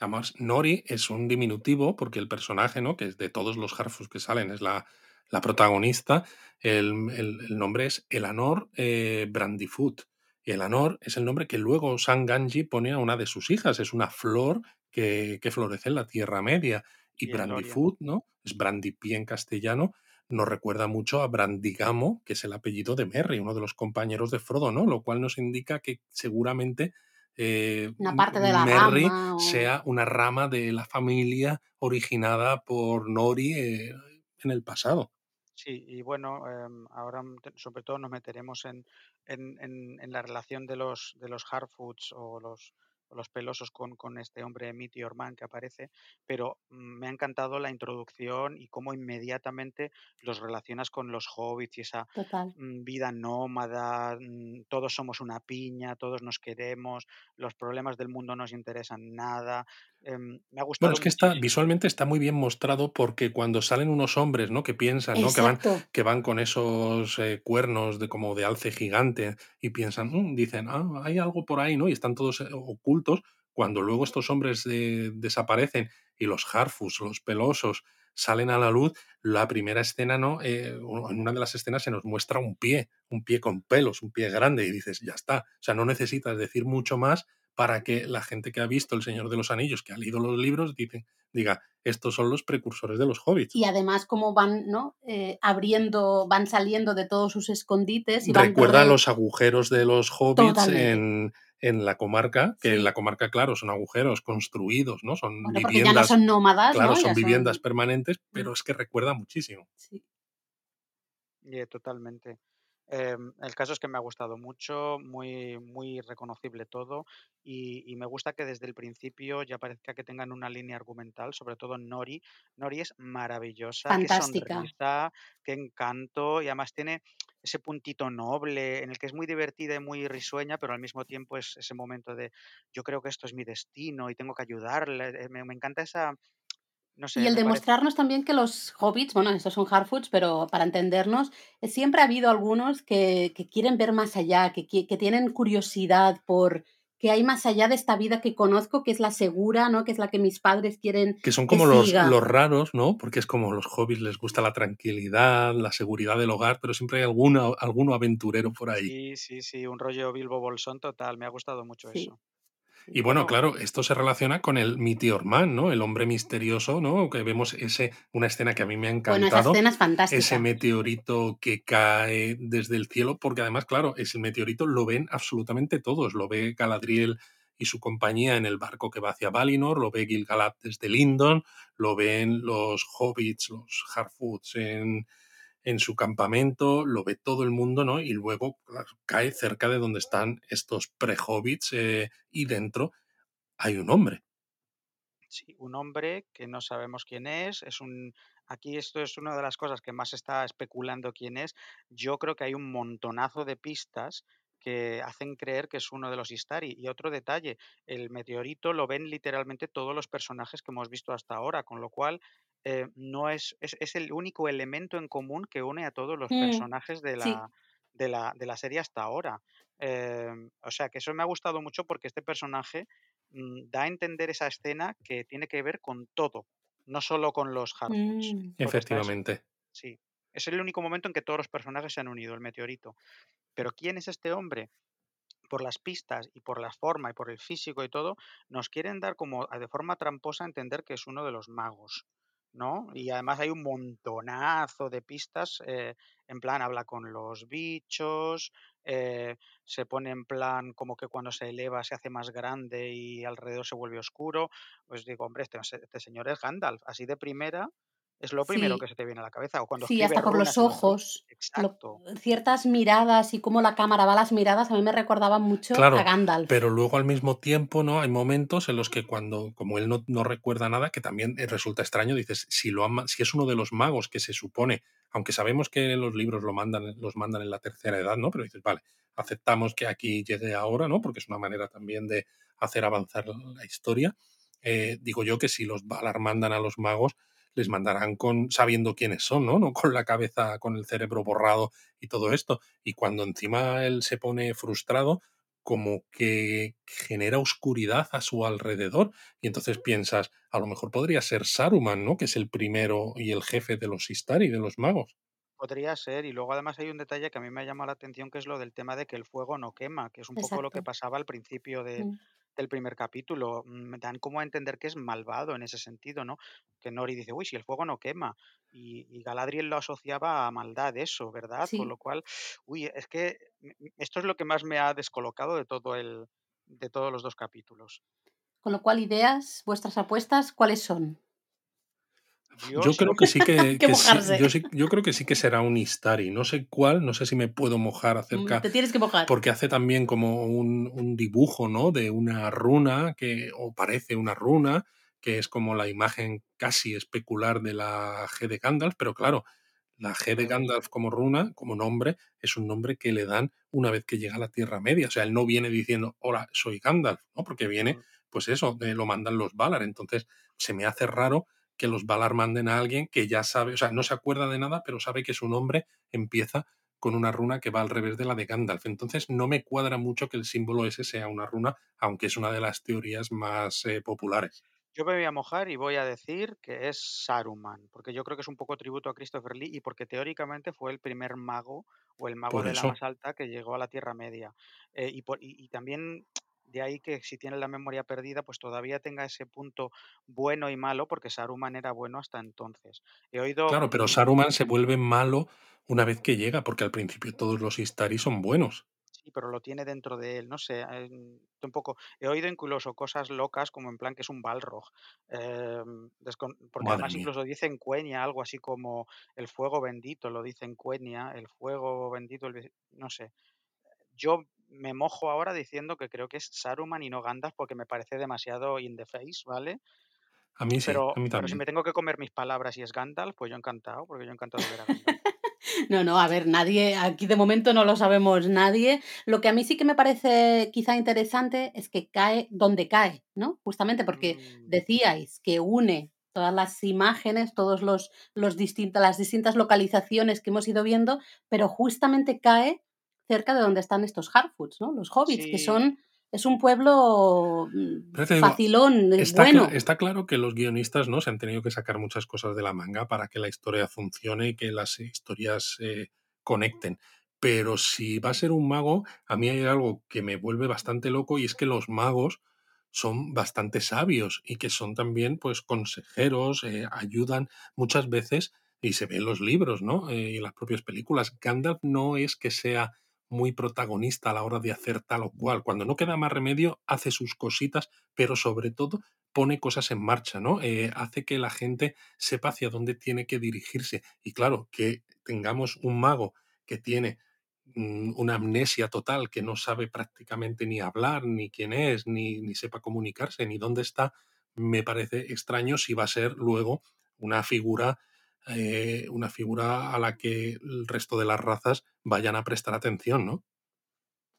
Además, Nori es un diminutivo porque el personaje, ¿no? Que es de todos los Harfoots que salen, es la, la protagonista. El, el- el nombre es Elanor eh, Brandyfoot. Y Elanor es el nombre que luego San Ganji pone a una de sus hijas. Es una flor que, que florece en la Tierra Media. Y Y ¿no? Es Brandypie en castellano. Nos recuerda mucho a Brandigamo, que es el apellido de Merry, uno de los compañeros de Frodo, ¿no? Lo cual nos indica que seguramente eh, Una parte de la Merry rama o sea una rama de la familia originada por Nori eh, en el pasado. Sí, y bueno, em, ahora sobre todo nos meteremos en, en, en- en la relación de los, de los Harfoots o los, los pelosos con, con este hombre Meteor Man que aparece, pero mm, me ha encantado la introducción y cómo inmediatamente los relacionas con los hobbits y esa Total. mm, vida nómada, mm, todos somos una piña, todos nos queremos, los problemas del mundo nos interesan nada. Em, me ha Bueno, gustado es que está, visualmente está muy bien mostrado porque cuando salen unos hombres, ¿no? Que piensan, ¿no? Que van, que van con esos eh, cuernos de como de alce gigante y piensan, "Mm", dicen, ah, hay algo por ahí, ¿no? Y están todos eh, ocultos. Cuando luego estos hombres eh, desaparecen y los Harfus, los pelosos, salen a la luz, la primera escena, ¿no? Eh, en una de las escenas se nos muestra un pie, un pie con pelos, un pie grande, y dices, ya está. O sea, no necesitas decir mucho más para que la gente que ha visto El Señor de los Anillos, que ha leído los libros, dice, diga, estos son los precursores de los hobbits. Y además cómo van, ¿no? Eh, abriendo, van saliendo de todos sus escondites y Recuerda los agujeros de los hobbits en, en la comarca, que Sí. en la comarca, claro, son agujeros construidos, ¿no? Son Bueno, porque ya no viviendas, son nómadas, claro, ¿no? son Ya viviendas son- permanentes, pero es que recuerda muchísimo. sí. Yeah, totalmente. Em, el caso es que me ha gustado mucho, muy, muy reconocible todo y, y me gusta que desde el principio ya parezca que tengan una línea argumental, sobre todo Nori. Nori es maravillosa, qué Fantástica. sonrisa, qué encanto y además tiene ese puntito noble en el que es muy divertida y muy risueña, pero al mismo tiempo es ese momento de yo creo que esto es mi destino y tengo que ayudarle. eh, Me, me encanta esa, no Y el parece... demostrarnos también que los hobbits, bueno, estos son Harfoots, pero para entendernos, eh, siempre ha habido algunos que, que quieren ver más allá, que, que tienen curiosidad por que hay más allá de esta vida que conozco, que es la segura, ¿no? Que es la que mis padres quieren Que son que como los, siga. los raros, ¿no? Porque es como los hobbits les gusta la tranquilidad, la seguridad del hogar, pero siempre hay alguna, alguno aventurero por ahí. Sí, sí, sí, un rollo Bilbo Bolsón total, me ha gustado mucho Sí. eso. Y bueno, claro, esto se relaciona con el Meteor Man, ¿no? El hombre misterioso, ¿no? Que vemos ese, una escena que a mí me ha Bueno, esa encantado, escena es ese fantástica. meteorito que cae desde el cielo, porque además, claro, ese meteorito lo ven absolutamente todos. Lo ve Galadriel y su compañía en el barco que va hacia Valinor, lo ve Gil-galad desde Lindon, lo ven los hobbits, los Harfoots en, en su campamento, lo ve todo el mundo, ¿no? Y luego cae cerca de donde están estos pre-hobbits eh, y dentro hay un hombre. Sí, un hombre que no sabemos quién es, es un aquí esto es una de las cosas que más está especulando quién es. Yo creo que hay un montonazo de pistas que hacen creer que es uno de los Istari. Y otro detalle, el meteorito lo ven literalmente todos los personajes que hemos visto hasta ahora, con lo cual eh, no es, es, es el único elemento en común que une a todos los Mm, personajes de sí, la, de la, de la serie hasta ahora. Eh, o sea que eso me ha gustado mucho porque este personaje mm, da a entender esa escena que tiene que ver con todo, no solo con los Harfoots. Mm, es, Efectivamente. sí, es el único momento en que todos los personajes se han unido, el meteorito. Pero ¿quién es este hombre? Por las pistas y por la forma y por el físico y todo, nos quieren dar como a- de forma tramposa a entender que es uno de los magos, ¿no? Y además hay un montonazo de pistas, eh, en plan habla con los bichos, eh, se pone en plan como que cuando se eleva se hace más grande y alrededor se vuelve oscuro. Pues digo, hombre, este, este señor es Gandalf, así de primera es lo primero que se te viene a la cabeza. O cuando sí, hasta por los en ojos, lo- ciertas miradas y cómo la cámara va a las miradas, a mí me recordaban mucho a Claro, Gandalf. pero luego al mismo tiempo, ¿no? Hay momentos en los que cuando, como él no, no recuerda nada, que también eh, resulta extraño, dices, si, lo ama- si es uno de los magos que se supone, aunque sabemos que los libros lo mandan, los mandan en la tercera edad, ¿no? Pero dices, vale, aceptamos que aquí llegue ahora, ¿no? Porque es una manera también de hacer avanzar la historia. Eh, digo yo que si los Valar mandan a los magos, les mandarán con sabiendo quiénes son, ¿no? No con la cabeza, con el cerebro borrado y todo esto. Y cuando encima él se pone frustrado, como que genera oscuridad a su alrededor. Y entonces piensas, a lo mejor podría ser Saruman, ¿no? Que es el primero y el jefe de los Istari, de los magos. Podría ser, y luego además hay un detalle que a mí me ha llamado la atención, que es lo del tema de que el fuego no quema, que es un poco lo que pasaba al principio de- Mm, del primer capítulo. Me dan como a entender que es malvado en ese sentido, ¿no? Que Nori dice, uy, si el fuego no quema. Y, y Galadriel lo asociaba a maldad, eso, ¿verdad? Con lo cual, uy, es que mm, mm, esto es lo que más me ha descolocado de todo el, de todos los dos capítulos. con lo cual ideas, vuestras apuestas, ¿cuáles son? Yo creo que sí que, sí, yo, sí, yo creo que sí que será un Istari. No sé cuál, no sé si me puedo mojar Mm, acerca. Te tienes que mojar. Porque hace también como un, un dibujo, ¿no? De una runa, que, o parece una runa, que es como la imagen casi especular de la G de Gandalf, pero claro, la G de. Gandalf como runa, como nombre, es un nombre que le dan una vez que llega a la Tierra Media. O sea, él no viene diciendo, hola, soy Gandalf, ¿no? Porque viene, pues eso, lo mandan los Valar. Entonces, se me hace raro que los Valar manden a alguien que ya sabe, o sea, no se acuerda de nada, pero sabe que su nombre empieza con una runa que va al revés de la de Gandalf. Entonces, no me cuadra mucho que el símbolo ese sea una runa, aunque es una de las teorías más eh, populares. Yo me voy a mojar y voy a decir que es Saruman, porque yo creo que es un poco tributo a Christopher Lee y porque teóricamente fue el primer mago o el mago de la más alta que llegó a la Tierra Media. Eh, y, por- y- y también de ahí que si tiene la memoria perdida, pues todavía tenga ese punto bueno y malo, porque Saruman era bueno hasta entonces. He oído, Claro, pero Saruman se vuelve malo una vez que llega, porque al principio todos los Istari son buenos. sí, pero lo tiene dentro de él, no sé, eh, tampoco. He oído incluso cosas locas como en plan que es un Balrog, descon- porque Madre además mía. incluso dice en Quenya algo así como el fuego bendito, lo dice en Quenya, el fuego bendito, el no sé. Yo me mojo ahora diciendo que creo que es Saruman y no Gandalf porque me parece demasiado in the face, ¿vale? A mí sí, a Pero, pero si me tengo que comer mis palabras y es Gandalf, pues yo encantado, porque yo encantado de ver a Gandalf. No, no, a ver, nadie, aquí de momento no lo sabemos nadie. Lo que a mí sí que me parece quizá interesante es que cae donde cae, ¿no? Justamente porque Mm, decíais que une todas las imágenes, todos los, los distintas, las distintas localizaciones que hemos ido viendo, pero justamente cae cerca de donde están estos Harfoots, ¿no? Los hobbits, que son, es un pueblo mm, digo, facilón, eh, está, bueno. está claro que los guionistas ¿no? se han tenido que sacar muchas cosas de la manga para que la historia funcione y que las historias eh, conecten. Pero si va a ser un mago, a mí hay algo que me vuelve bastante loco y es que los magos son bastante sabios y que son también pues consejeros, eh, ayudan muchas veces y se ve en los libros, ¿no? Eh, y las propias películas. Gandalf no es que sea muy protagonista a la hora de hacer tal o cual. Cuando no queda más remedio, hace sus cositas, pero sobre todo pone cosas en marcha, ¿no? Eh, hace que la gente sepa hacia dónde tiene que dirigirse. Y claro, que tengamos un mago que tiene mm, una amnesia total, que no sabe prácticamente ni hablar, ni quién es, ni, ni sepa comunicarse, ni dónde está, me parece extraño si va a ser luego una figura eh, una figura a la que el resto de las razas vayan a prestar atención, ¿no?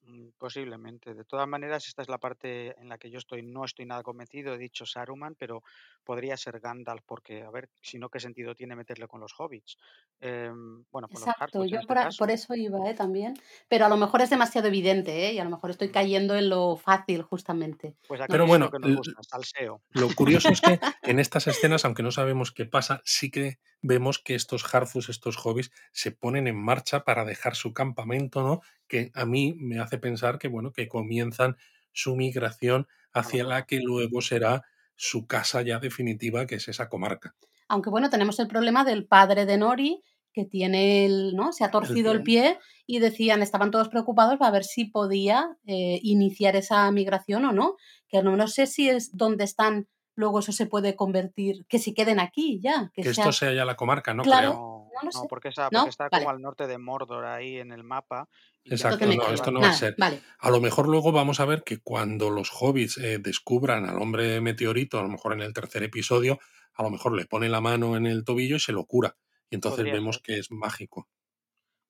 Mm, Posiblemente. De todas maneras, esta es la parte en la que yo estoy, no estoy nada convencido. He dicho Saruman, pero podría ser Gandalf, porque, a ver, si no, ¿qué sentido tiene meterle con los hobbits? Em, bueno, con los Exacto, Harfoots yo este por, por eso iba, ¿eh? También. Pero a lo mejor es demasiado evidente, ¿eh? Y a lo mejor estoy cayendo en lo fácil, justamente. Pues aquí Pero bueno, que nos gusta, salseo. lo curioso es que en estas escenas, aunque no sabemos qué pasa, sí que vemos que estos Harfus, estos hobbies, se ponen en marcha para dejar su campamento, ¿no? Que a mí me hace pensar que, bueno, que comienzan su migración hacia la que luego será su casa ya definitiva, que es esa comarca. Aunque bueno, tenemos el problema del padre de Nori, que tiene el, ¿no? Se ha torcido el pie. pie y decían, estaban todos preocupados para ver si podía eh, iniciar esa migración o no. Que no, no sé si es donde están, luego eso se puede convertir, que si queden aquí ya, que Que esto sea. ya la comarca, no Claro, creo. No, no lo no, sé. porque ¿No? está como al norte de Mordor ahí en el mapa Exacto, no, esto no va a ser. vale. A lo mejor luego vamos a ver que cuando los hobbits eh, descubran al hombre meteorito, a lo mejor en el tercer episodio, a lo mejor le pone la mano en el tobillo y se lo cura. Y entonces Podría vemos ser. que es mágico.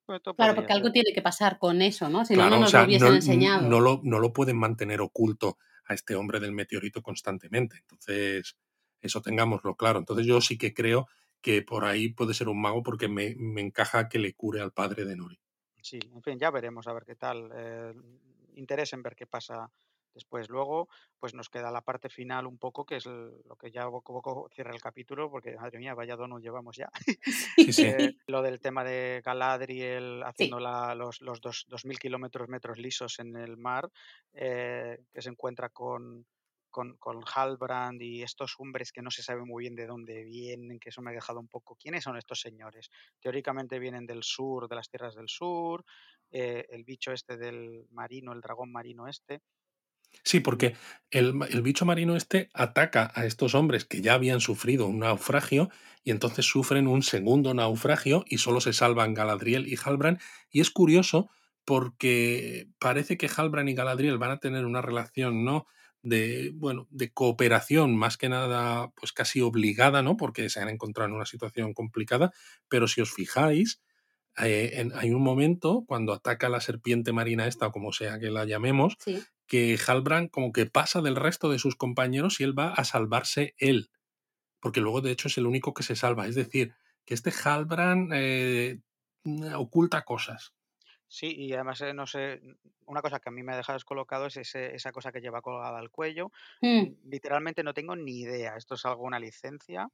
Pues Claro, porque ser. algo tiene que pasar con eso, ¿no? Si no, no Claro, o nos lo hubiesen no, enseñado. no, lo, no lo pueden mantener oculto a este hombre del meteorito constantemente. Entonces, eso tengámoslo claro. Entonces yo sí que creo que por ahí puede ser un mago porque me, me encaja que le cure al padre de Nori. Sí, en fin, ya veremos a ver qué tal. Eh, interés en ver qué pasa después. Luego, pues nos queda la parte final un poco, que es lo que ya poco a poco cierra el capítulo, porque madre mía, vaya donut llevamos ya. Sí, sí. Eh, lo del tema de Galadriel haciendo Sí. la- los, los dos, 2.000 kilómetros metros lisos en el mar, eh, que se encuentra con, con, con Halbrand y estos hombres que no se sabe muy bien de dónde vienen, que eso me ha dejado un poco. ¿Quiénes son estos señores? Teóricamente vienen del sur, de las tierras del sur, eh, el bicho este del marino, el dragón marino este. Sí, porque el, el, bicho marino este ataca a estos hombres que ya habían sufrido un naufragio y entonces sufren un segundo naufragio y solo se salvan Galadriel y Halbrand. Y es curioso porque parece que Halbrand y Galadriel van a tener una relación, ¿no? de, bueno, de cooperación, más que nada, pues casi obligada, ¿no? Porque se han encontrado en una situación complicada, pero si os fijáis, eh, hay un momento cuando ataca la serpiente marina esta, o como sea que la llamemos, que Halbrand como que pasa del resto de sus compañeros y él va a salvarse él, porque luego de hecho es el único que se salva, es decir, que este Halbrand eh, oculta cosas. Sí, y además, eh, no sé, una cosa que a mí me ha dejado descolocado es ese, esa cosa que lleva colgada al cuello. Mm. Mm, Literalmente no tengo ni idea. Esto es algo, una licencia,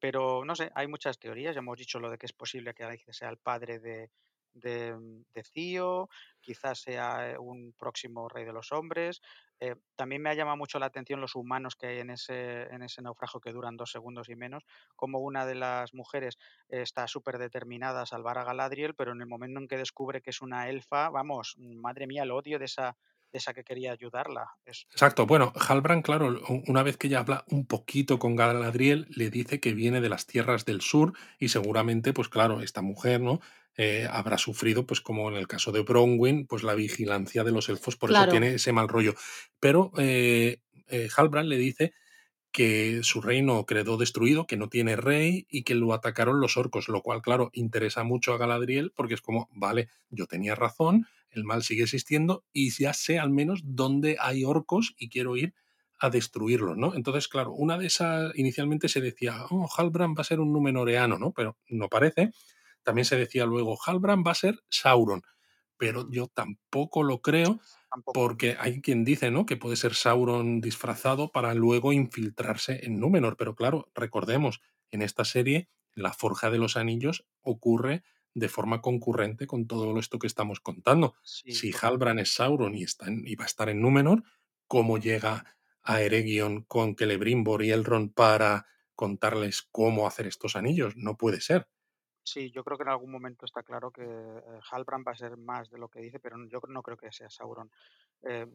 pero no sé, hay muchas teorías. Ya hemos dicho lo de que es posible que sea el padre de, de, mm, de Cío, quizás sea eh, un próximo rey de los hombres. Eh, también me ha llamado mucho la atención los humanos que hay en ese, en ese naufragio que duran dos segundos y menos, como una de las mujeres eh, está súper determinada a salvar a Galadriel, pero en el momento en que descubre que es una elfa, vamos, madre mía, el odio de esa, de esa que quería ayudarla. Exacto, bueno, Halbrand, claro, una vez que ya habla un poquito con Galadriel, le dice que viene de las tierras del sur y seguramente, pues claro, esta mujer, ¿no? Eh, habrá sufrido, pues como en el caso de Bronwyn, pues la vigilancia de los elfos, por eso Claro. tiene ese mal rollo. Pero eh, eh, Halbrand le dice que su reino quedó destruido, que no tiene rey y que lo atacaron los orcos, lo cual, claro, interesa mucho a Galadriel porque es como, vale, yo tenía razón, el mal sigue existiendo y ya sé al menos dónde hay orcos y quiero ir a destruirlos, ¿no? Entonces, claro, una de esas, inicialmente se decía, oh, Halbrand va a ser un númenoreano, ¿no? Pero no parece. También se decía luego, Halbrand va a ser Sauron, pero yo tampoco lo creo tampoco. porque hay quien dice, ¿no? Que puede ser Sauron disfrazado para luego infiltrarse en Númenor. Pero claro, recordemos, en esta serie, la Forja de los Anillos ocurre de forma concurrente con todo esto que estamos contando. Sí, Si. Halbrand es Sauron y, está en- y va a estar en Númenor, ¿cómo llega a Eregion con Celebrimbor y Elrond para contarles cómo hacer estos anillos? No puede ser. Sí, yo creo que en algún momento está claro que eh, Halbrand va a ser más de lo que dice, pero yo no creo que sea Sauron. Eh,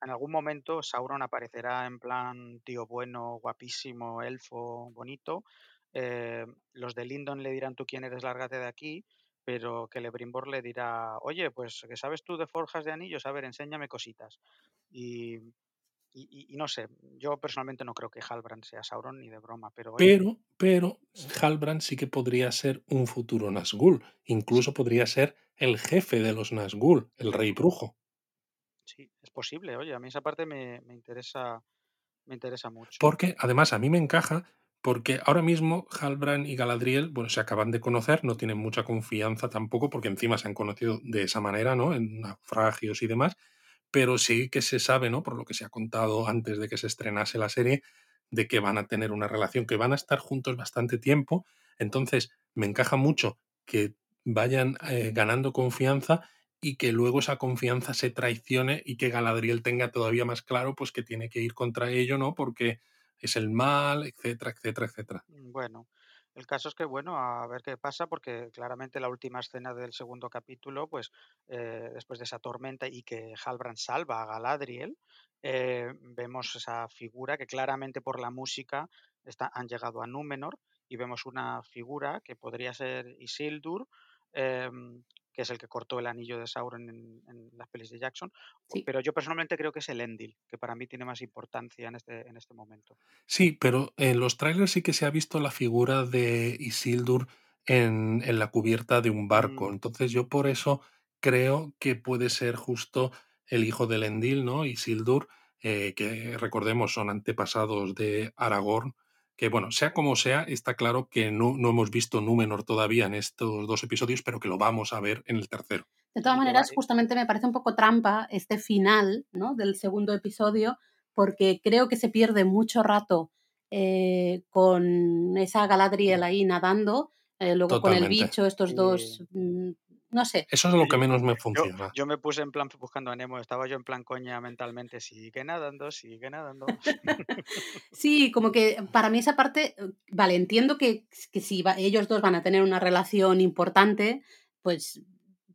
en algún momento Sauron aparecerá en plan tío bueno, guapísimo, elfo, bonito. Eh, los de Lindon le dirán tú quién eres, lárgate de aquí, pero que Celebrimbor le dirá, oye, pues que sabes tú de forjas de anillos, a ver, enséñame cositas. Y, y- y- y no sé, yo personalmente no creo que Halbrand sea Sauron ni de broma, pero Pero, pero Halbrand sí que podría ser un futuro Nazgûl. Incluso podría ser el jefe de los Nazgûl, el rey brujo. sí, es posible, oye, a mí esa parte me, me interesa, me interesa mucho. Porque además a mí me encaja porque ahora mismo Halbrand y Galadriel, bueno, se acaban de conocer, no tienen mucha confianza tampoco porque encima se han conocido de esa manera, ¿no? En naufragios y demás, pero sí que se sabe, ¿no? Por lo que se ha contado antes de que se estrenase la serie, de que van a tener una relación, que van a estar juntos bastante tiempo. Entonces, me encaja mucho que vayan eh, ganando confianza y que luego esa confianza se traicione y que Galadriel tenga todavía más claro pues que tiene que ir contra ello, ¿no? Porque es el mal, etcétera, etcétera, etcétera. Mm, Bueno, el caso es que, bueno, a ver qué pasa, porque claramente la última escena del segundo capítulo, pues eh, después de esa tormenta y que Halbrand salva a Galadriel, eh, vemos esa figura que claramente por la música está, han llegado a Númenor y vemos una figura que podría ser Isildur, em, que es el que cortó el anillo de Sauron en, en las pelis de Jackson, Sí. pero yo personalmente creo que es el Endil, que para mí tiene más importancia en este, en este momento. Sí, pero en los trailers sí que se ha visto la figura de Isildur en, en la cubierta de un barco. Mm, Entonces yo por eso creo que puede ser justo el hijo de Elendil, ¿no? Isildur, eh, que recordemos son antepasados de Aragorn. Que bueno, sea como sea, está claro que no, no hemos visto Númenor todavía en estos dos episodios, pero que lo vamos a ver en el tercero. De todas maneras, justamente me parece un poco trampa este final ¿no? del segundo episodio, porque creo que se pierde mucho rato eh, con esa Galadriel ahí nadando, eh, luego con el bicho, estos dos, mm, no sé. Eso es lo que menos me funciona. yo me puse en plan buscando a Nemo, estaba yo en plan coña mentalmente, sigue nadando, sigue nadando. Sí, como que para mí esa parte, eh, vale, entiendo que, que si va- ellos dos van a tener una relación importante, pues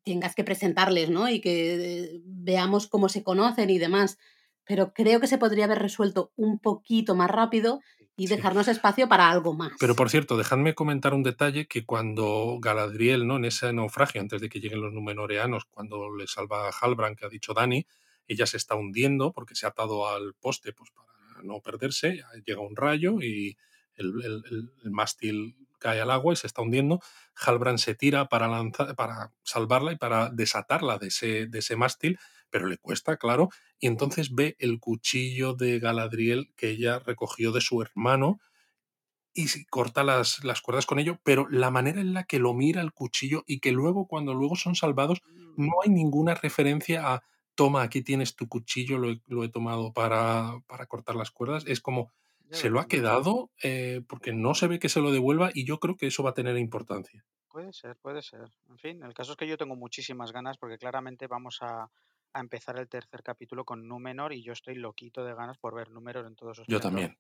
tengas que presentarles, ¿no? Y que eh, veamos cómo se conocen y demás. pero creo que se podría haber resuelto un poquito más rápido y Sí. dejarnos espacio para algo más. Pero por cierto, dejadme comentar un detalle que cuando Galadriel, ¿no? En ese naufragio, antes de que lleguen los Númenoreanos, cuando le salva a Halbrand, que ha dicho Dani, ella se está hundiendo porque se ha atado al poste pues, para no perderse. Llega un rayo y el, el- el- el mástil cae al agua y se está hundiendo. Halbrand se tira para, lanzar, para salvarla y para desatarla de ese, de ese mástil, pero le cuesta, claro. Y entonces ve el cuchillo de Galadriel que ella recogió de su hermano y corta las, las cuerdas con ello, pero la manera en la que lo mira el cuchillo y que luego, cuando luego son salvados, no hay ninguna referencia a toma, aquí tienes tu cuchillo, lo he, lo he tomado para, para cortar las cuerdas. Es como, se lo ha quedado eh, porque no se ve que se lo devuelva y yo creo que eso va a tener importancia. Puede ser, puede ser. En fin, el caso es que yo tengo muchísimas ganas porque claramente vamos a, a empezar el tercer capítulo con Númenor y yo estoy loquito de ganas por ver Númenor en todo su Yo también.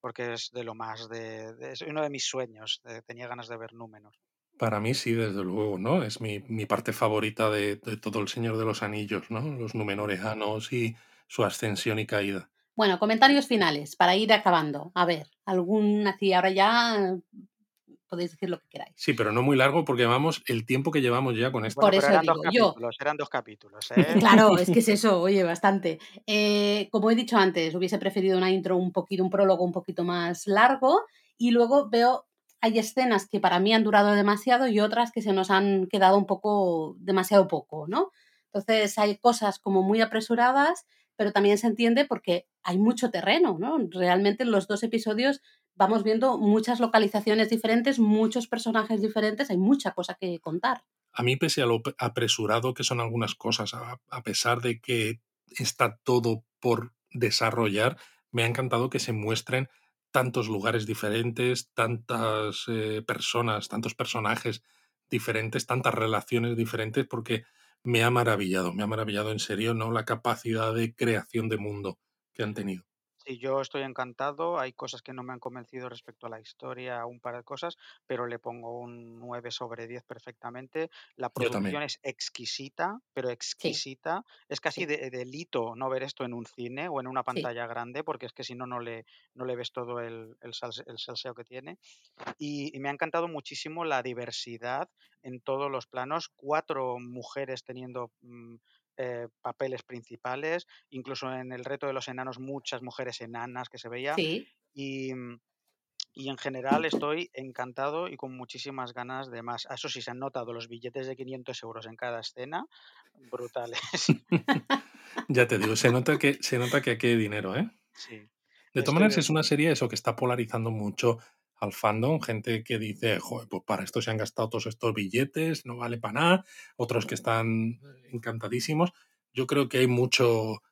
Porque es de lo más de, de- es uno de mis sueños. de- tenía ganas de ver Númenor. Para mí sí, desde luego, ¿no? Es mi, mi parte favorita de, de todo el Señor de los Anillos, ¿no? Los. Númenoreanos y su ascensión y caída. Bueno, comentarios finales para ir acabando. A ver, algún así, ahora ya podéis decir lo que queráis. Sí, pero no muy largo porque vamos el tiempo que llevamos ya con esto. Bueno, Por eso eran dos digo, yo- capítulos, eran dos capítulos, ¿eh? Claro, es que es eso, oye, bastante. Eh, como he dicho antes, hubiese preferido una intro un poquito, un prólogo un poquito más largo y luego veo, hay escenas que para mí han durado demasiado y otras que se nos han quedado un poco, demasiado poco, ¿no? Entonces hay cosas como muy apresuradas, pero también se entiende porque hay mucho terreno, ¿no? Realmente en los dos episodios vamos viendo muchas localizaciones diferentes, muchos personajes diferentes, hay mucha cosa que contar. A mí, pese a lo apresurado que son algunas cosas, a, a pesar de que está todo por desarrollar, me ha encantado que se muestren tantos lugares diferentes, tantas eh, personas, tantos personajes diferentes, tantas relaciones diferentes, porque me ha maravillado, me ha maravillado en serio, ¿no? La capacidad de creación de mundo que han tenido. Sí, yo estoy encantado. Hay cosas que no me han convencido respecto a la historia, un par de cosas, pero le pongo un 9 sobre 10 perfectamente. La producción es exquisita, pero exquisita. Es casi Sí. de, delito no ver esto en un cine o en una Sí. pantalla grande, porque es que si no, no le, no le ves todo el, el, salse- el salseo que tiene. Y, y me ha encantado muchísimo la diversidad en todos los planos. Cuatro mujeres teniendo mm, eh, papeles principales, incluso en el reto de los enanos, muchas mujeres enanas que se veía. Sí, Y, mm, y en general estoy encantado y con muchísimas ganas de más. Ah, Eso sí, se han notado los billetes de 500 euros en cada escena, brutales. Ya te digo, se nota que, se nota que aquí hay dinero, ¿eh? Sí. De todas maneras, es una serie eso que está polarizando mucho al fandom. Gente que dice, joder, pues para esto se han gastado todos estos billetes, no vale para nada. Otros que están encantadísimos. Yo creo que hay mucho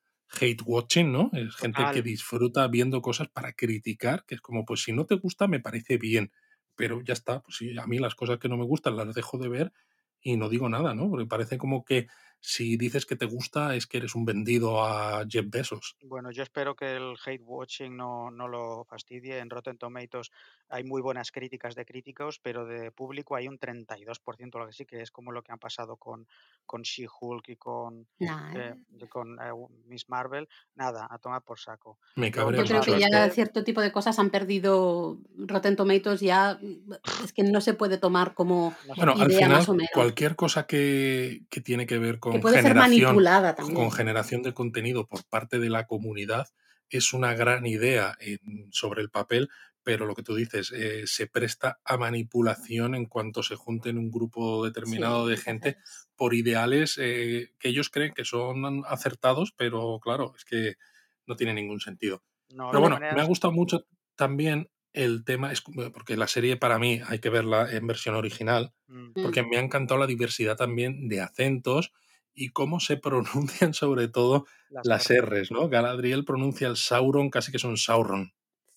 hate watching, ¿no? Es gente que disfruta viendo cosas para criticar, que es como, pues si no te gusta, me parece bien. Pero ya está, pues sí, a mí las cosas que no me gustan las dejo de ver y no digo nada, ¿no? Porque parece como que si dices que te gusta es que eres un vendido a Jeff Bezos. Bueno, yo espero que el hate watching no, no lo fastidie. En Rotten Tomatoes hay muy buenas críticas de críticos, pero de público hay un 32%, lo que sí que es como lo que ha pasado con, con She-Hulk y con, nah, eh, con eh, Miss Marvel. Nada, a tomar por saco. Me Yo cabrea Yo creo que ya cierto tipo de cosas han perdido Rotten Tomatoes, ya es que no se puede tomar como Bueno, al final, más o menos. cualquier cosa que, que tiene que ver con que puede ser manipulada también. con generación de contenido por parte de la comunidad es una gran idea en- sobre el papel, pero lo que tú dices, eh, se presta a manipulación en cuanto se junten un grupo determinado Sí, de gente por ideales eh, que ellos creen que son acertados, pero claro, es que no tiene ningún sentido. no, Pero bueno, me ha gustado mucho también el tema, es- porque la serie para mí hay que verla en versión original, mm, mm, porque me ha encantado la diversidad también de acentos y cómo se pronuncian sobre todo las. R's, ¿no? Galadriel pronuncia el Sauron casi que es un Sauron.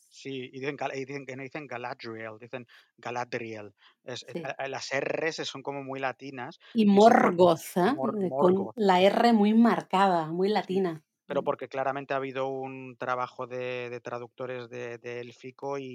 Sí, y dicen, y dicen que no dicen Galadriel, dicen Galadriel. Es, sí. a- a- las R's son como muy latinas Y Morgoth, ¿eh? Mor- Eh, con la R muy marcada, muy latina. Pero porque claramente ha habido un trabajo de, de traductores de, de élfico y,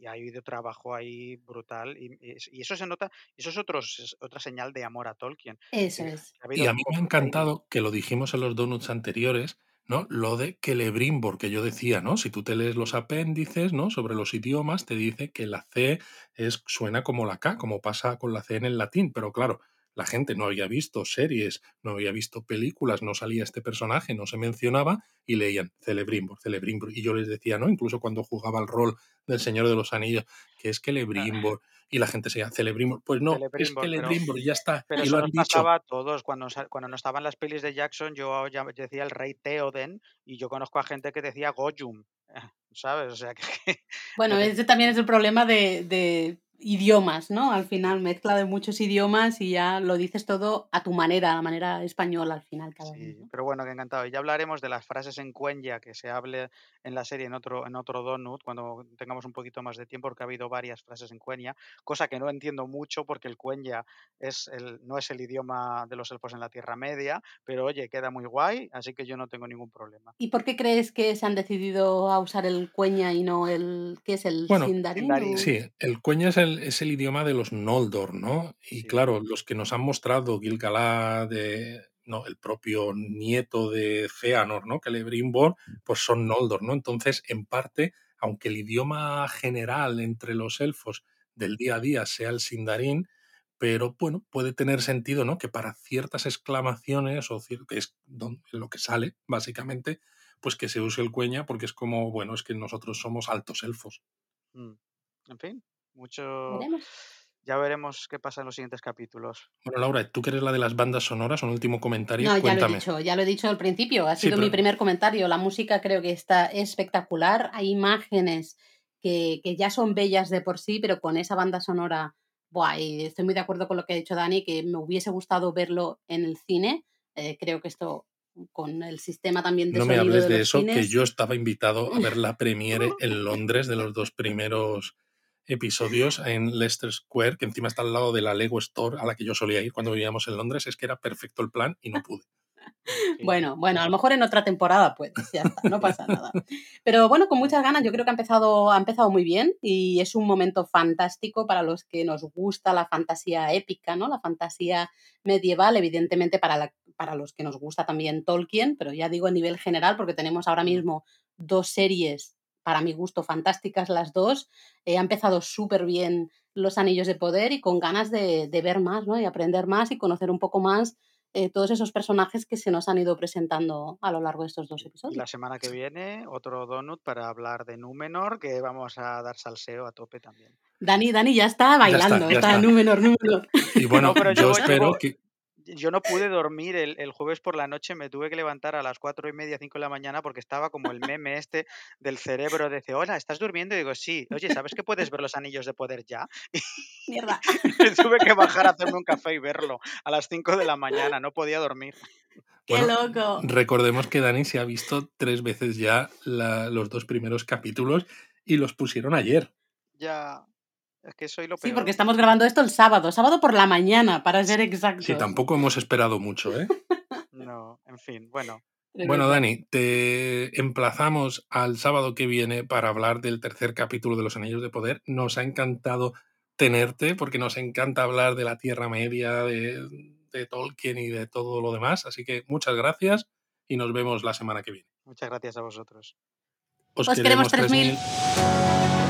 y ha habido trabajo ahí brutal. Y, y es- y eso se nota, eso es, otros, es otra señal de amor a Tolkien. Eso es. ha Y a mí me ha encantado, que lo dijimos en los donuts anteriores, ¿no? Lo de Celebrimbor, que yo decía, ¿no? Si tú te lees los apéndices, ¿no? Sobre los idiomas, te dice que la C es, suena como la K, como pasa con la C en el latín, pero claro, la gente no había visto series, no había visto películas, no salía este personaje, no se mencionaba y leían Celebrimbor, Celebrimbor. Y yo les decía, ¿no? Incluso cuando jugaba el rol del Señor de los Anillos, que es Celebrimbor. Y la gente se llama Celebrimbor. Pues no, es Celebrimbor, ya está. Pero y eso lo han nos dicho. pasaba a todos. Cuando, cuando no estaban las pelis de Jackson, yo ya decía el rey Theoden y yo conozco a gente que decía Gollum, ¿sabes? O sea que... Bueno, ese también es el problema de, de idiomas, ¿no? Al final, mezcla de muchos idiomas y ya lo dices todo a tu manera, a la manera española al final cada vez. Sí, ¿no? pero bueno, que encantado. Y ya hablaremos de las frases en cuenya que se hable en la serie en otro, en otro donut cuando tengamos un poquito más de tiempo, porque ha habido varias frases en cuenya, cosa que no entiendo mucho porque el cuenya es el, no es el idioma de los elfos en la Tierra Media, pero oye, queda muy guay, así que yo no tengo ningún problema. ¿Y por qué crees que se han decidido a usar el cueña y no el, ¿qué es el Bueno, sindarin? Sí, el cueña es el, es el idioma de los Noldor, ¿no? Y Sí. claro, los que nos han mostrado Gil-galad, de, no, el propio nieto de Feanor, ¿no? Celebrimbor, pues son Noldor, ¿no? Entonces, en parte, aunque el idioma general entre los elfos del día a día sea el Sindarin, pero bueno, puede tener sentido, ¿no? Que para ciertas exclamaciones, o que es lo que sale, básicamente, pues que se use el cueña, porque es como, bueno, es que nosotros somos altos elfos. Mm. En fin, mucho... Veremos. Ya veremos qué pasa en los siguientes capítulos. Bueno, Laura, tú que eres la de las bandas sonoras, un último comentario, No, ya lo he cuéntame. dicho, ya lo he dicho al principio, ha Sí, sido mi primer comentario. La música creo que está espectacular, hay imágenes que, que ya son bellas de por sí, pero con esa banda sonora, buah, y estoy muy de acuerdo con lo que ha dicho Dani, que me hubiese gustado verlo en el cine. Eh, creo que esto, con el sistema también de No me hables de eso, que yo estaba invitado a ver la premiere en Londres de los dos primeros episodios en Leicester Square, que encima está al lado de la Lego Store a la que yo solía ir cuando vivíamos en Londres. Es que era perfecto el plan y no pude. Bueno, bueno, a lo mejor en otra temporada puedes, ya está, no pasa nada. Pero bueno, con muchas ganas, yo creo que ha empezado, ha empezado muy bien y es un momento fantástico para los que nos gusta la fantasía épica, ¿no? La fantasía medieval, evidentemente para, la- para los que nos gusta también Tolkien, pero ya digo a nivel general, porque tenemos ahora mismo dos series, para mi gusto, fantásticas las dos. Eh, ha empezado súper bien Los Anillos de Poder y con ganas de, de ver más, ¿no? Y aprender más y conocer un poco más eh, todos esos personajes que se nos han ido presentando a lo largo de estos dos Y la episodios. semana que viene, otro donut para hablar de Númenor, que vamos a dar salseo a tope también. Dani, Dani ya está Ya bailando, está, ya está, está. Númenor, Númenor. Y bueno, No, pero yo yo- espero que... Yo no pude dormir el, el jueves por la noche, me tuve que levantar a las cuatro y media, cinco de la mañana, porque estaba como el meme este del cerebro. Dice, hola, ¿estás durmiendo? Y digo, sí. Oye, ¿sabes que puedes ver los anillos de poder ya? Mierda. Y tuve que bajar a hacerme un café y verlo a las 5 de la mañana, no podía dormir. ¡Qué Bueno, loco! Recordemos que Dani se ha visto tres veces ya la- los dos primeros capítulos y los pusieron ayer. Ya, es que soy lo Sí, peor. porque estamos grabando esto el sábado, sábado por la mañana, para ser exactos. Sí, tampoco hemos esperado mucho, ¿eh? No, en fin, bueno. Bueno. Dani, te emplazamos al sábado que viene para hablar del tercer capítulo de Los Anillos de Poder. Nos ha encantado tenerte porque nos encanta hablar de la Tierra Media, de, de Tolkien y de todo lo demás. Así que muchas gracias y nos vemos la semana que viene. Muchas gracias a vosotros. Os, Os queremos 3000. 3000.